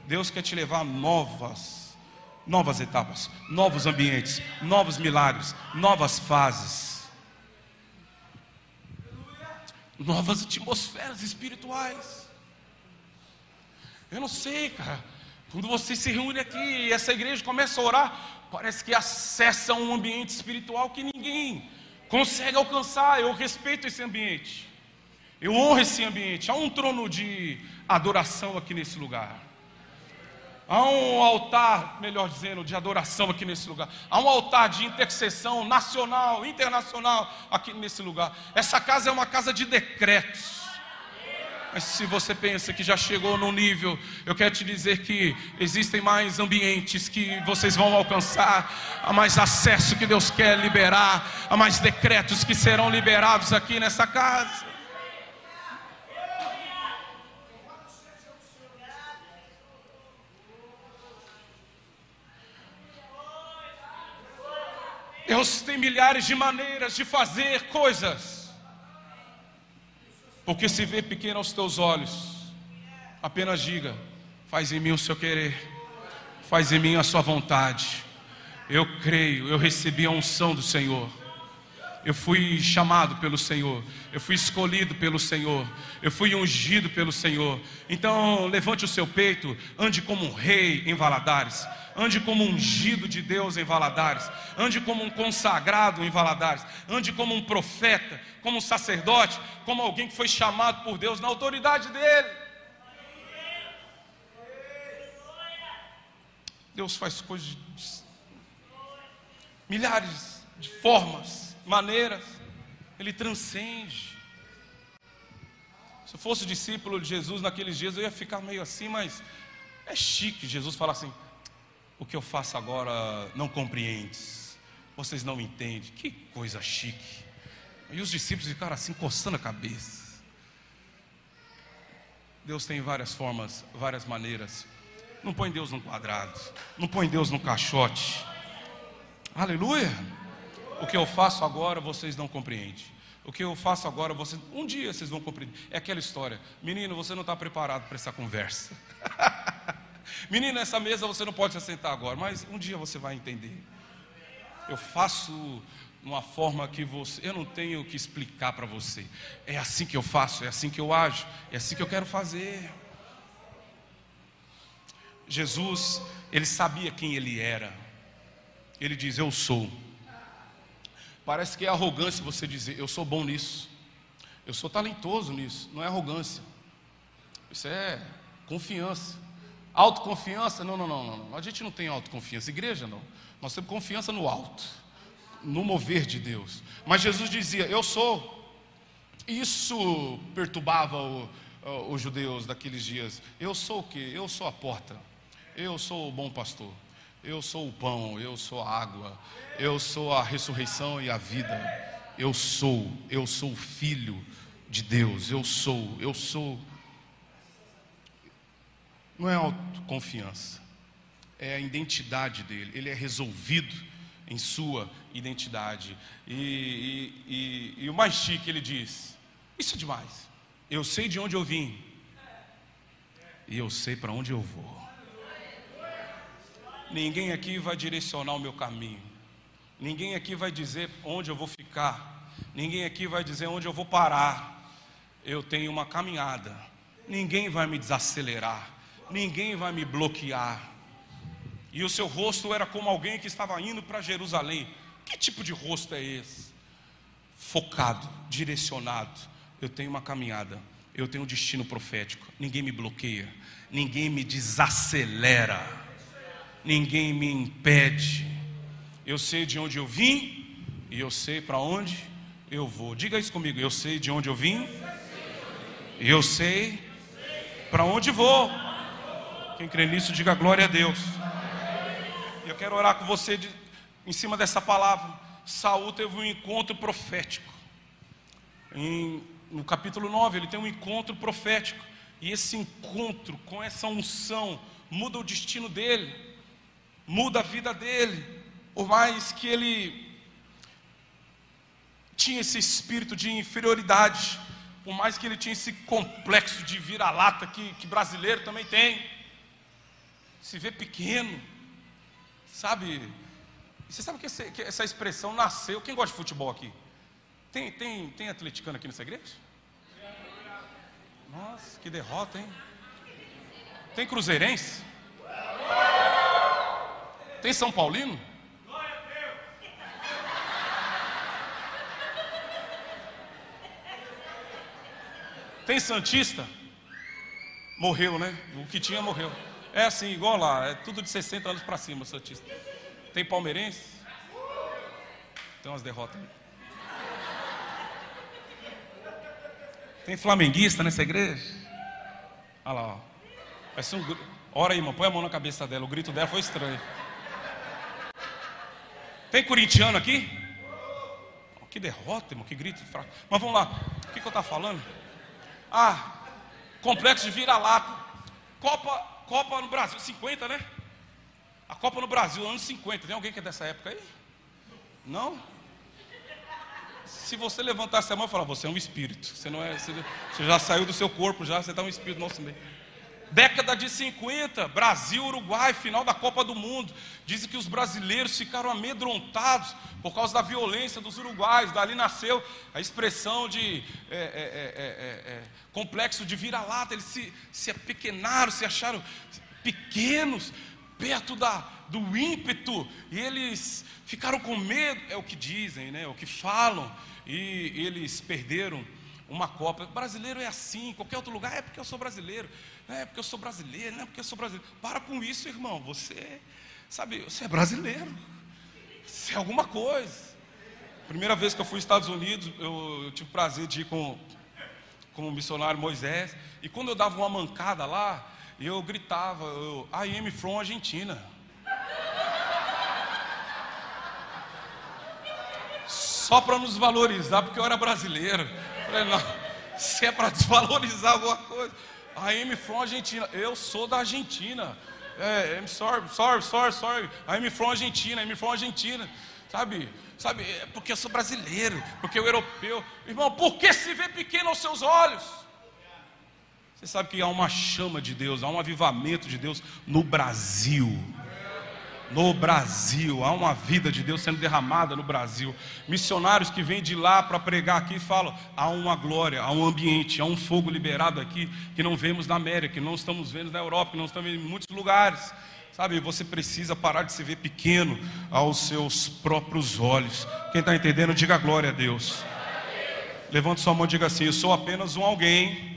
Deus quer te levar a novas, novas etapas, novos ambientes, novos milagres, novas fases, novas atmosferas espirituais. Eu não sei, cara. Quando você se reúne aqui e essa igreja começa a orar, parece que acessa um ambiente espiritual que ninguém consegue alcançar. Eu respeito esse ambiente. Eu honro esse ambiente. Há um trono de adoração aqui nesse lugar. Há um altar, melhor dizendo, de adoração aqui nesse lugar. Há um altar de intercessão nacional, internacional aqui nesse lugar. Essa casa é uma casa de decretos. Mas se você pensa que já chegou no nível, eu quero te dizer que existem mais ambientes que vocês vão alcançar, há mais acesso que Deus quer liberar, há mais decretos que serão liberados aqui nessa casa. Deus tem milhares de maneiras de fazer coisas. Porque se vê pequeno aos teus olhos, apenas diga: faz em mim o seu querer, faz em mim a sua vontade. Eu creio, eu recebi a unção do Senhor. Eu fui chamado pelo Senhor, eu fui escolhido pelo Senhor, eu fui ungido pelo Senhor. Então, levante o seu peito, ande como um rei em Valadares, ande como um ungido de Deus em Valadares, ande como um consagrado em Valadares, ande como um profeta, como um sacerdote, como alguém que foi chamado por Deus na autoridade dele. Deus faz coisas de milhares de formas maneiras, ele transcende. Se eu fosse discípulo de Jesus naqueles dias, eu ia ficar meio assim, mas é chique Jesus falar assim: o que eu faço agora não compreendes, vocês não entendem, que coisa chique. E os discípulos ficaram assim, coçando a cabeça. Deus tem várias formas, várias maneiras. Não põe Deus num quadrado, não põe Deus num caixote. Aleluia. O que eu faço agora vocês não compreendem. O que eu faço agora, vocês, um dia vocês vão compreender. É aquela história. Menino, você não está preparado para essa conversa. Menino, nessa mesa você não pode se sentar agora, mas um dia você vai entender. Eu faço uma forma que você, eu não tenho que explicar para você. É assim que eu faço, é assim que eu ajo, é assim que eu quero fazer. Jesus, ele sabia quem ele era. Ele diz: Eu sou. Parece que é arrogância você dizer, eu sou bom nisso, eu sou talentoso nisso. Não é arrogância, isso é confiança. Autoconfiança? Não, não, não, não. A gente não tem autoconfiança. Igreja, não. Nós temos confiança no alto, no mover de Deus. Mas Jesus dizia, eu sou. Isso perturbava o, os judeus daqueles dias. Eu sou o que? Eu sou a porta. Eu sou o bom pastor. Eu sou o pão, eu sou a água, eu sou a ressurreição e a vida. Eu sou, eu sou filho de Deus, eu sou, eu sou. Não é autoconfiança, é a identidade dele, ele é resolvido em sua identidade. E, e, e, e o mais chique, ele diz: Isso é demais, eu sei de onde eu vim, e eu sei para onde eu vou. Ninguém aqui vai direcionar o meu caminho. Ninguém aqui vai dizer onde eu vou ficar. Ninguém aqui vai dizer onde eu vou parar. eu tenho uma caminhada. Ninguém vai me desacelerar, ninguém vai me bloquear. E o seu rosto era como alguém que estava indo para Jerusalém. Que tipo de rosto é esse? Focado, direcionado. Eu tenho uma caminhada, eu tenho um destino profético. Ninguém me bloqueia, ninguém me desacelera, ninguém me impede. Eu sei de onde eu vim e eu sei para onde eu vou. Diga isso comigo. Eu sei de onde eu vim e eu sei para onde vou. Quem crê nisso, diga glória a Deus. Eu quero orar com você de, em cima dessa palavra. Saul teve um encontro profético. Em, no capítulo 9, ele tem um encontro profético. E esse encontro com essa unção muda o destino dele, muda a vida dele por mais que ele tinha esse espírito de inferioridade, por mais que ele tinha esse complexo de vira-lata que, que brasileiro também tem, se vê pequeno, sabe? Você sabe que, esse, que essa expressão nasceu? Quem gosta de futebol aqui? Tem, tem, tem atleticano aqui nessa igreja? Nossa, que derrota, hein? Tem cruzeirense? Tem São Paulino? Tem Santista? Morreu, né? O que tinha morreu. É assim, igual lá, é tudo de 60 anos para cima, Santista. Tem palmeirense? Tem umas derrotas aí. Tem flamenguista nessa igreja? Olha lá, ó. Um Ora aí, irmão, põe a mão na cabeça dela. O grito dela foi estranho. Tem corintiano aqui? Que derrota, irmão, que grito fraco. Mas vamos lá. O que, que eu estava falando? Ah, complexo de vira-lata. Copa, Copa no Brasil, 50, né? A Copa no Brasil, anos 50. Tem alguém que é dessa época aí? Não? Se você levantasse a mão e falar, você é um espírito. Você não é, você, já saiu do seu corpo, já, você está um espírito nosso meio. Década de 50, Brasil, Uruguai, final da Copa do Mundo. Dizem que os brasileiros ficaram amedrontados por causa da violência dos uruguaios. Dali nasceu a expressão de é, é, é, é, é complexo de vira-lata. Eles se, se apequenaram, se acharam pequenos perto da, do ímpeto. E eles ficaram com medo, é o que dizem, né, é o que falam. E eles perderam uma Copa. Brasileiro é assim, qualquer outro lugar é porque eu sou brasileiro. É porque eu sou brasileiro, não é porque eu sou brasileiro. Para com isso, irmão. Você, sabe, você é brasileiro. Você é alguma coisa. Primeira vez que eu fui aos Estados Unidos, eu, eu tive o prazer de ir com, com o missionário Moisés. E quando eu dava uma mancada lá, eu gritava, eu, I am from Argentina. Só para nos valorizar, porque eu era brasileiro. Eu falei, não, se é para desvalorizar alguma coisa. I am from Argentina. Eu sou da Argentina. É, I'm sorry, sorry, sorry, sorry. I am from Argentina, I'm from Argentina. Sabe? Sabe? É porque eu sou brasileiro, porque eu europeu. Irmão, por que se vê pequeno aos seus olhos? Você sabe que há uma chama de Deus, há um avivamento de Deus no Brasil no Brasil. Há uma vida de Deus sendo derramada no Brasil. Missionários que vêm de lá para pregar aqui falam: há uma glória, há um ambiente, há um fogo liberado aqui que não vemos na América, que não estamos vendo na Europa, que não estamos em muitos lugares. Sabe, você precisa parar de se ver pequeno aos seus próprios olhos. Quem está entendendo, diga glória a Deus. Levante sua mão e diga assim: Eu sou apenas um alguém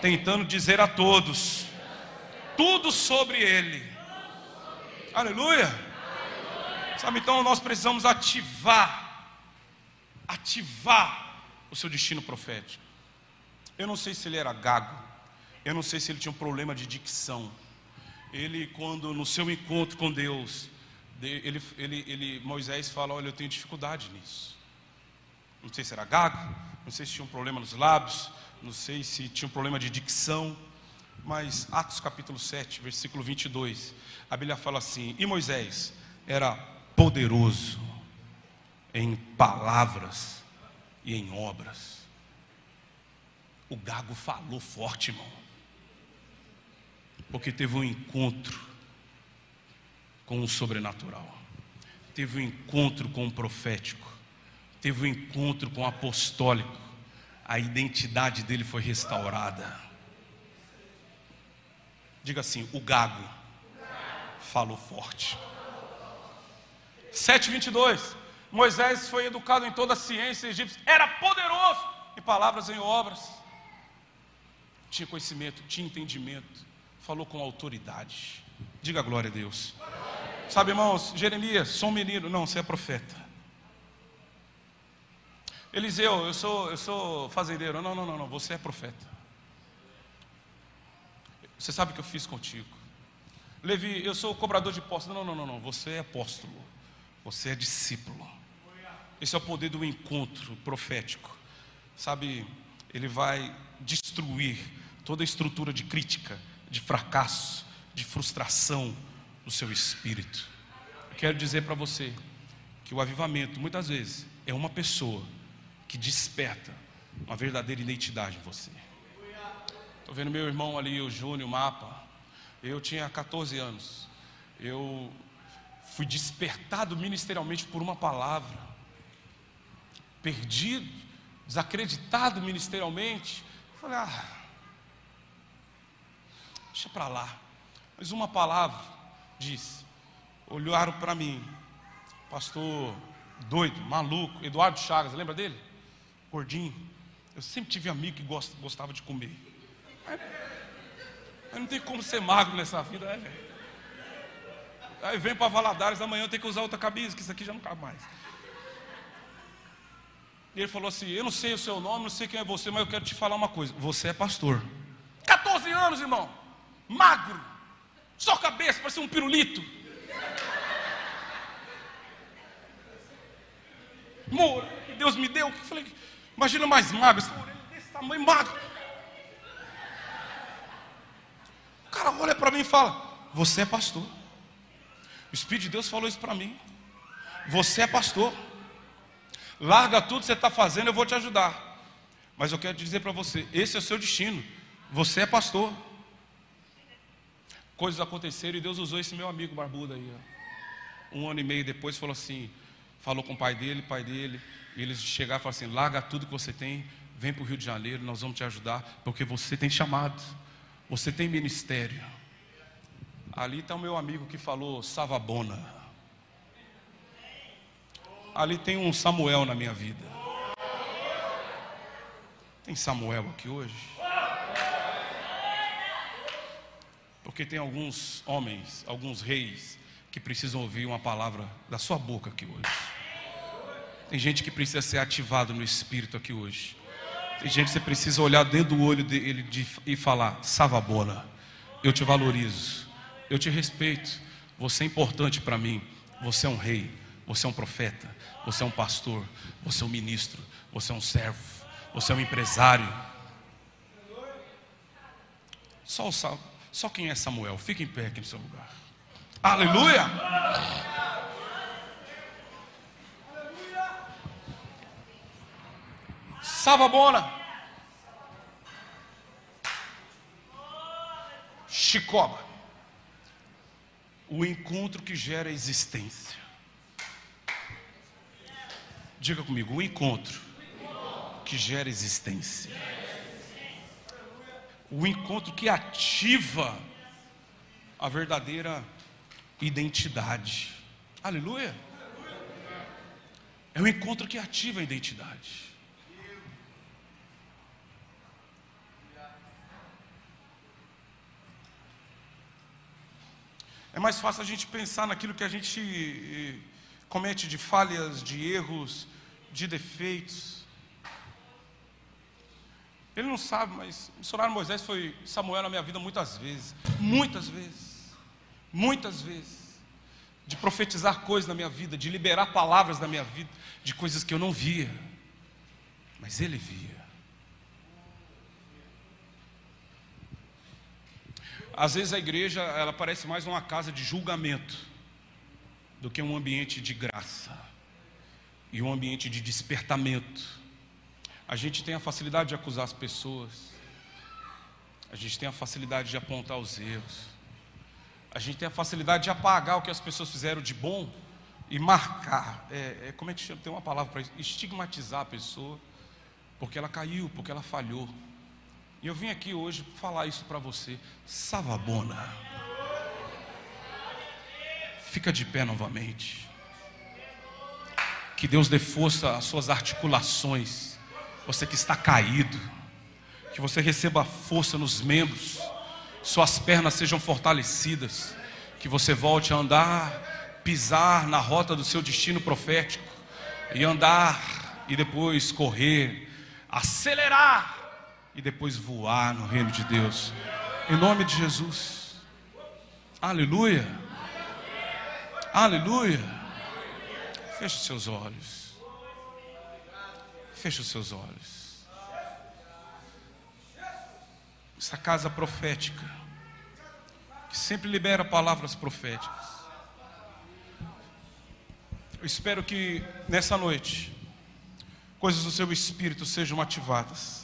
tentando dizer a todos tudo sobre Ele Aleluia. Sabe, então nós precisamos ativar, ativar o seu destino profético. Eu não sei se ele era gago, eu não sei se ele tinha um problema de dicção. Ele, quando no seu encontro com Deus, ele, ele, ele, Moisés fala: Olha, eu tenho dificuldade nisso. Não sei se era gago, não sei se tinha um problema nos lábios, não sei se tinha um problema de dicção. Mas Atos capítulo 7, versículo 22, a Bíblia fala assim: E Moisés era poderoso em palavras e em obras. O gago falou forte, irmão, porque teve um encontro com o sobrenatural, teve um encontro com o profético, teve um encontro com o apostólico. a identidade dele foi restaurada. Diga assim: o gago falou forte. 7:22. Moisés foi educado em toda a ciência egípcia, era poderoso em palavras e em obras. Tinha conhecimento, tinha entendimento, falou com autoridade. Diga glória a Deus. Sabe, irmãos, Jeremias, sou um menino, não, você é profeta. Eliseu, eu sou, eu sou fazendeiro. Não, não, não, não, você é profeta. Você sabe o que eu fiz contigo. Levi, eu sou cobrador de impostos. Não, não, não, não, você é apóstolo. Você é discípulo. Esse é o poder do encontro profético. Sabe, ele vai destruir toda a estrutura de crítica, de fracasso, de frustração no seu espírito. Quero dizer para você que o avivamento, muitas vezes, é uma pessoa que desperta uma verdadeira identidade em você. Estou vendo meu irmão ali, o Júnior, o mapa. Eu tinha 14 anos. Eu fui despertado ministerialmente por uma palavra perdido, desacreditado ministerialmente. Falei, ah, deixa para lá. Mas uma palavra disse: olharam para mim, pastor doido, maluco, Eduardo Chagas, lembra dele? Gordinho. Eu sempre tive amigo que gostava de comer. Mas, não tem como ser magro nessa vida, né, velho? Aí vem para Valadares, amanhã eu tenho que usar outra camisa, que isso aqui já não cabe mais. E ele falou assim: Eu não sei o seu nome, não sei quem é você, mas eu quero te falar uma coisa. Você é pastor. 14 anos, irmão. Magro. Só cabeça, parecia um pirulito. Moura, Deus me deu. Eu falei, imagina mais magro, essa orelha desse tamanho, magro. O cara olha para mim e fala: Você é pastor. O Espírito de Deus falou isso para mim. Você é pastor. Larga tudo que você está fazendo, eu vou te ajudar. Mas eu quero dizer para você: esse é o seu destino. Você é pastor. Coisas aconteceram e Deus usou esse meu amigo barbudo aí. Ó. Um ano e meio depois falou assim: falou com o pai dele, pai dele. E eles chegaram e falaram assim: larga tudo que você tem, vem para o Rio de Janeiro, nós vamos te ajudar, porque você tem chamado, você tem ministério. Ali está o meu amigo que falou Savabona. Ali tem um Samuel na minha vida. Tem Samuel aqui hoje? Porque tem alguns homens, alguns reis, que precisam ouvir uma palavra da sua boca aqui hoje. Tem gente que precisa ser ativado no espírito aqui hoje. Gente você precisa olhar dentro do olho dele e falar: Savabona, eu te valorizo, eu te respeito, você é importante para mim, você é um rei, você é um profeta, você é um pastor, você é um ministro, você é um servo, você é um empresário. Só, o, só quem é Samuel, fique em pé aqui no seu lugar. Aleluia! Savabona. Chicoba. O encontro que gera existência. Diga comigo, o encontro que gera existência. O encontro que ativa a verdadeira identidade. Aleluia. É o encontro que ativa a identidade. É mais fácil a gente pensar naquilo que a gente eh, comete de falhas, de erros, de defeitos. Ele não sabe, mas o missionário Moisés foi Samuel na minha vida muitas vezes, muitas vezes, muitas vezes, de profetizar coisas na minha vida, de liberar palavras na minha vida, de coisas que eu não via, mas ele via. Às vezes a igreja ela parece mais uma casa de julgamento do que um ambiente de graça e um ambiente de despertamento. A gente tem a facilidade de acusar as pessoas, a gente tem a facilidade de apontar os erros, a gente tem a facilidade de apagar o que as pessoas fizeram de bom e marcar. É, é, como é que chama? Tem uma palavra para isso: estigmatizar a pessoa. porque ela caiu, porque ela falhou. E eu vim aqui hoje falar isso para você. Savabona. Fica de pé novamente. Que Deus dê força às suas articulações. Você que está caído. Que você receba força nos membros. Suas pernas sejam fortalecidas. Que você volte a andar, pisar na rota do seu destino profético. E andar e depois correr, acelerar e depois voar no reino de Deus. Em nome de Jesus. Aleluia. Aleluia. Feche os seus olhos. Feche os seus olhos. Essa casa profética, que sempre libera palavras proféticas. Eu espero que nessa noite, coisas do seu espírito sejam ativadas.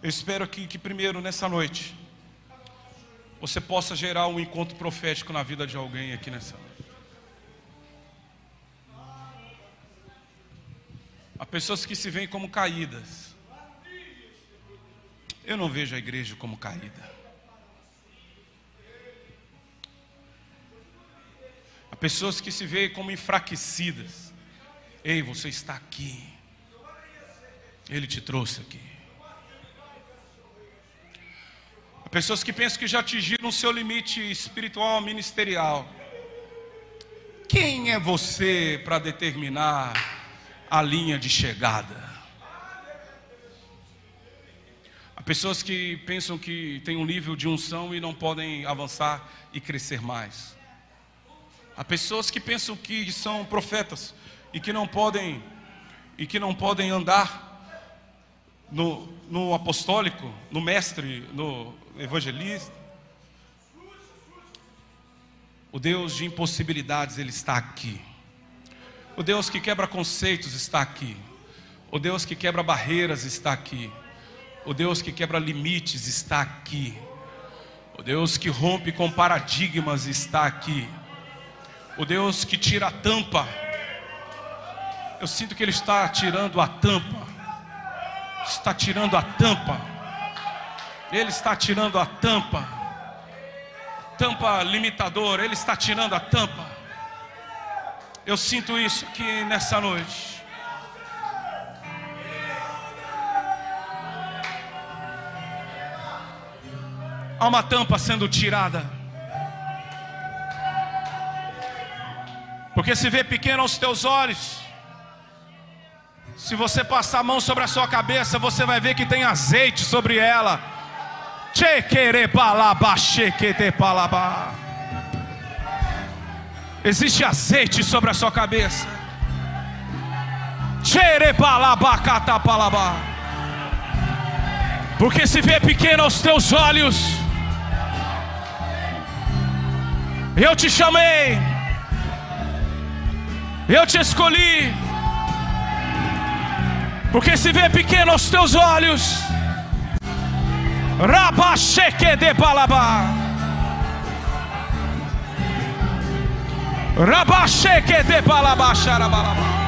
Eu espero que, que primeiro nessa noite você possa gerar um encontro profético na vida de alguém aqui nessa noite. Há pessoas que se veem como caídas. Eu não vejo a igreja como caída. Há pessoas que se veem como enfraquecidas. Ei, você está aqui. Ele te trouxe aqui. Pessoas que pensam que já atingiram o seu limite espiritual ministerial. Quem é você para determinar a linha de chegada? Há pessoas que pensam que tem um nível de unção e não podem avançar e crescer mais. Há pessoas que pensam que são profetas e que não podem e que não podem andar no, no apostólico, no mestre, no evangelista. O Deus de impossibilidades, Ele está aqui. O Deus que quebra conceitos está aqui. O Deus que quebra barreiras está aqui. O Deus que quebra limites está aqui. O Deus que rompe com paradigmas está aqui. O Deus que tira a tampa. Eu sinto que Ele está tirando a tampa. Está tirando a tampa ele está tirando a tampa, tampa limitadora, Ele está tirando a tampa. Eu sinto isso aqui nessa noite. Há uma tampa sendo tirada. Porque se vê pequeno aos teus olhos. Se você passar a mão sobre a sua cabeça, você vai ver que tem azeite sobre ela. Existe azeite sobre a sua cabeça. Porque se vê pequeno aos teus olhos. Eu te chamei. Eu te escolhi. Porque se vê pequeno aos teus olhos. Rabacheque de balaba. Rabacheque de balaba xarabalaba.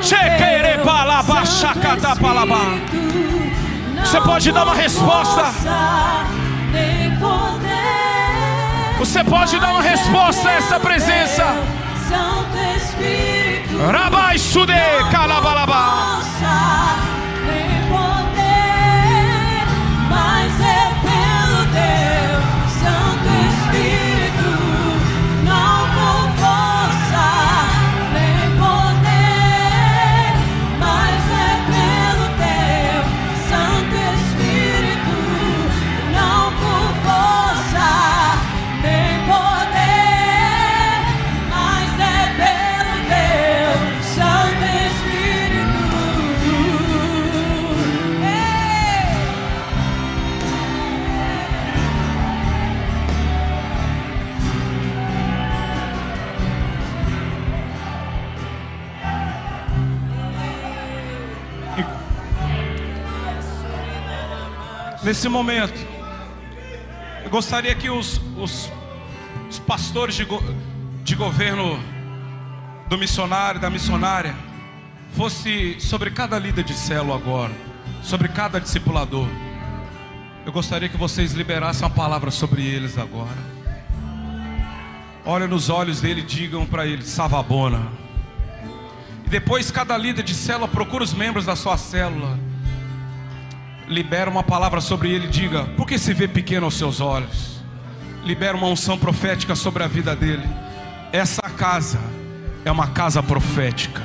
Chequere balaba chacata balaba. Você pode dar uma resposta. Você pode dar uma resposta a essa presença. Santo Espírito. Rabai Sude Calabalaba. Nesse momento, eu gostaria que os, os, os pastores de, de governo do missionário, da missionária, fosse sobre cada líder de célula agora, sobre cada discipulador, eu gostaria que vocês liberassem uma palavra sobre eles agora. Olha nos olhos dele e digam para ele: Savabona. E depois, cada líder de célula procura os membros da sua célula. Libera uma palavra sobre ele diga: Por que se vê pequeno aos seus olhos? Libera uma unção profética sobre a vida dele. Essa casa é uma casa profética.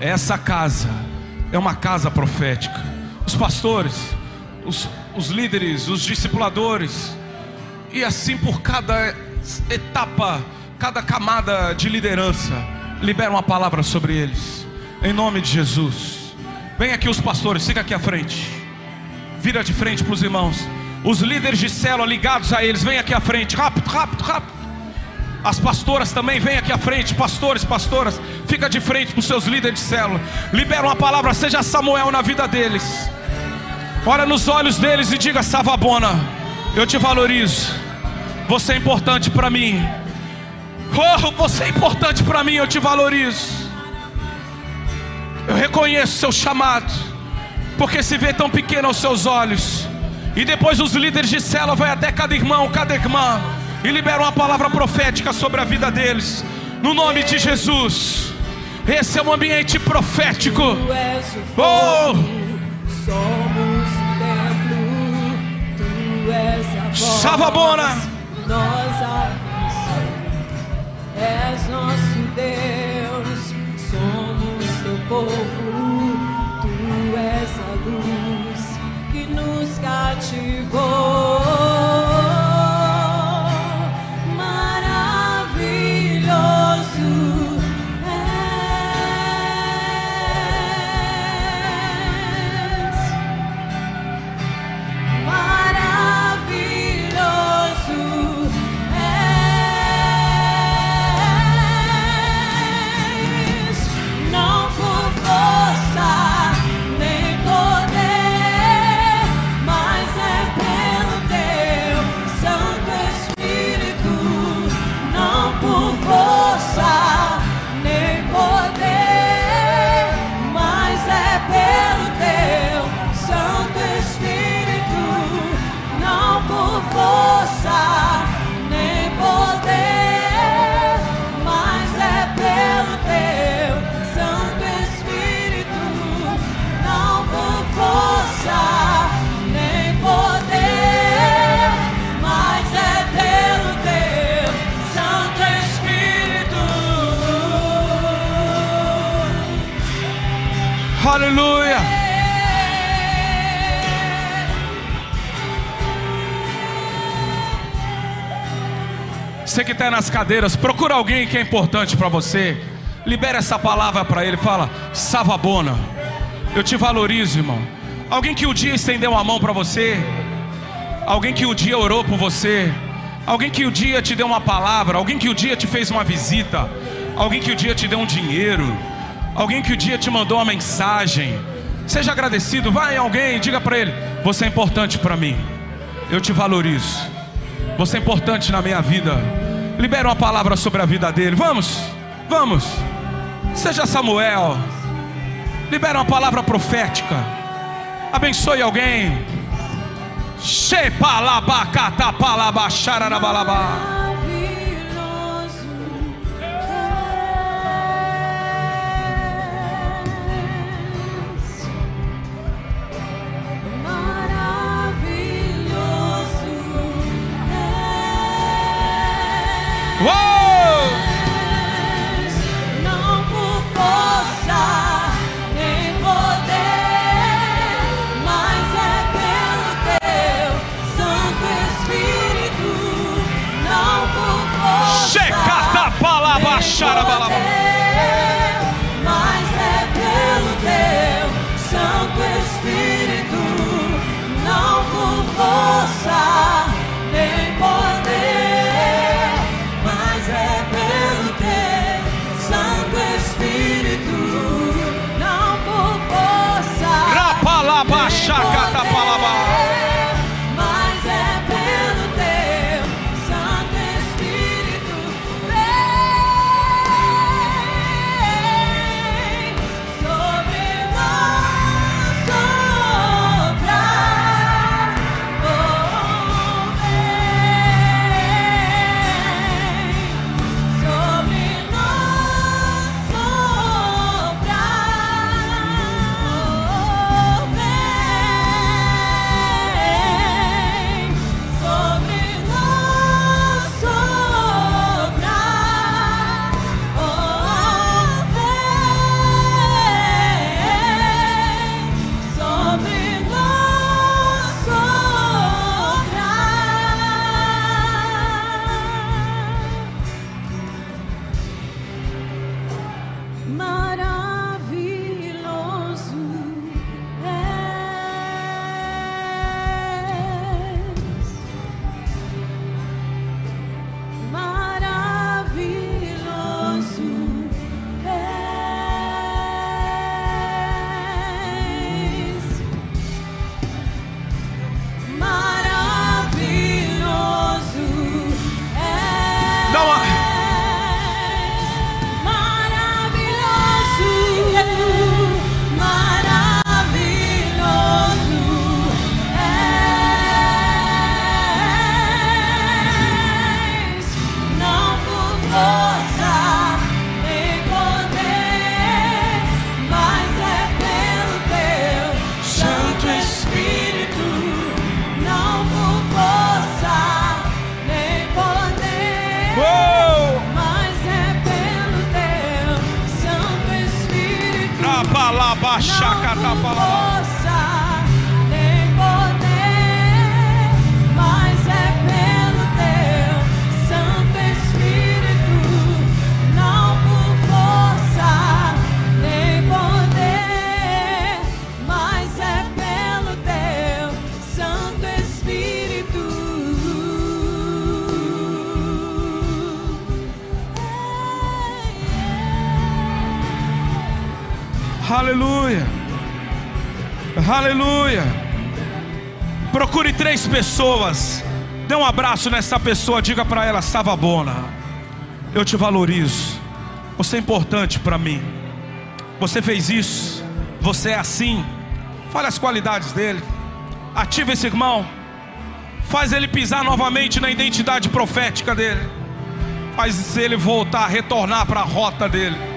Essa casa é uma casa profética. Os pastores, os, os líderes, os discipuladores, e assim por cada etapa, cada camada de liderança, libera uma palavra sobre eles, em nome de Jesus. Vem aqui os pastores, fica aqui à frente, vira de frente para os irmãos, os líderes de célula ligados a eles, vem aqui à frente, rápido, rápido, rápido. As pastoras também, vem aqui à frente, pastores, pastoras, fica de frente para os seus líderes de célula, libera uma palavra, seja Samuel na vida deles. Olha nos olhos deles e diga: Savabona, eu te valorizo. Você é importante para mim. Oh, você é importante para mim, eu te valorizo. Eu reconheço seu chamado, porque se vê tão pequeno aos seus olhos. E depois os líderes de célula vai até cada irmão, cada irmã, e liberam uma palavra profética sobre a vida deles. No nome de Jesus. Esse é um ambiente profético. Oh! Somos templo, tu és a. Savabona nós és nosso Deus, somos teu povo, és a luz que nos cativou. Você que está nas cadeiras, procura alguém que é importante para você. Libera essa palavra para ele. Fala, Savabona. Eu te valorizo, irmão. Alguém que o um dia estendeu uma mão para você. Alguém que o um dia orou por você. Alguém que o um dia te deu uma palavra. Alguém que o dia te fez uma visita. Alguém que o dia te deu um dinheiro alguém que o dia te mandou uma mensagem. Seja agradecido, vai em alguém, diga para ele: Você é importante para mim, eu te valorizo, você é importante na minha vida. Libera uma palavra sobre a vida dele. Vamos, vamos. Seja Samuel, libera uma palavra profética. Abençoe alguém. Shepalabacata palabachararabalabá. Aleluia. Aleluia. Procure três pessoas. Dê um abraço nessa pessoa. Diga para ela: Savabona. Eu te valorizo. Você é importante para mim. Você fez isso. Você é assim. Fale as qualidades dele. Ativa esse irmão. Faz ele pisar novamente na identidade profética dele. Faz ele voltar, retornar para a rota dele.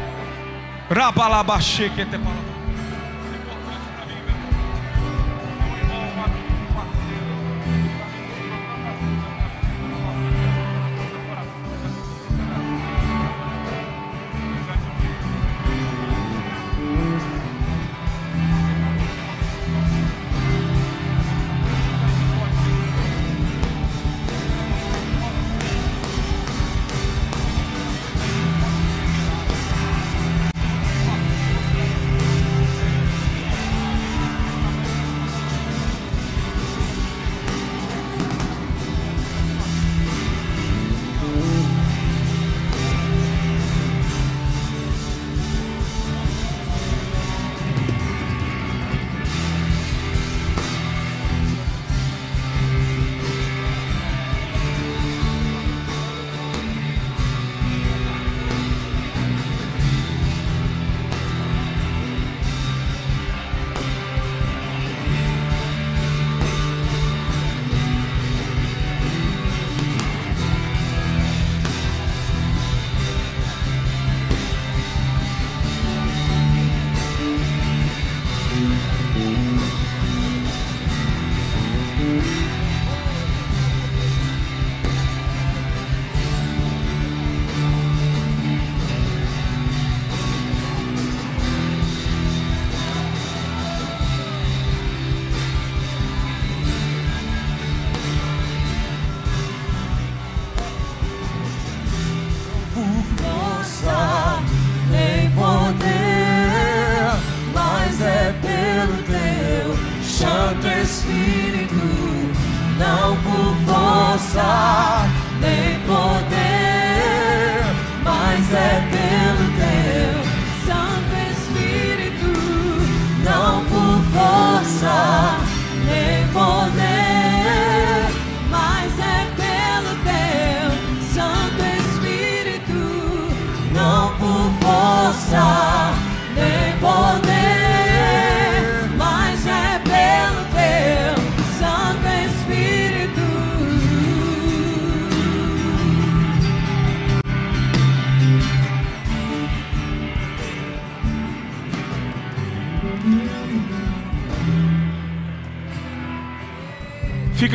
Rabalabaxê que te fala.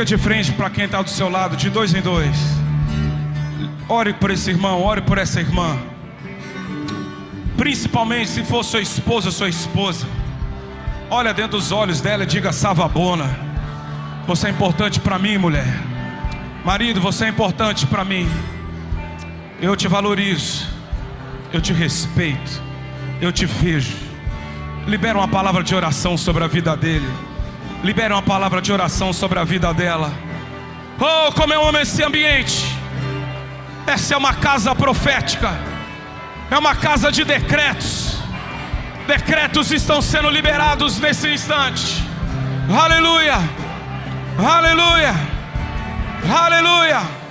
Fica de frente para quem está do seu lado, de dois em dois. Ore por esse irmão, ore por essa irmã. Principalmente se for sua esposa, sua esposa. Olha dentro dos olhos dela e diga: Savabona, você é importante para mim, mulher. Marido, você é importante para mim. Eu te valorizo, eu te respeito, eu te vejo. Libera uma palavra de oração sobre a vida dele. Libera uma palavra de oração sobre a vida dela. Oh, como eu amo esse ambiente. Essa é uma casa profética. É uma casa de decretos. Decretos estão sendo liberados nesse instante. Aleluia. Aleluia. Aleluia.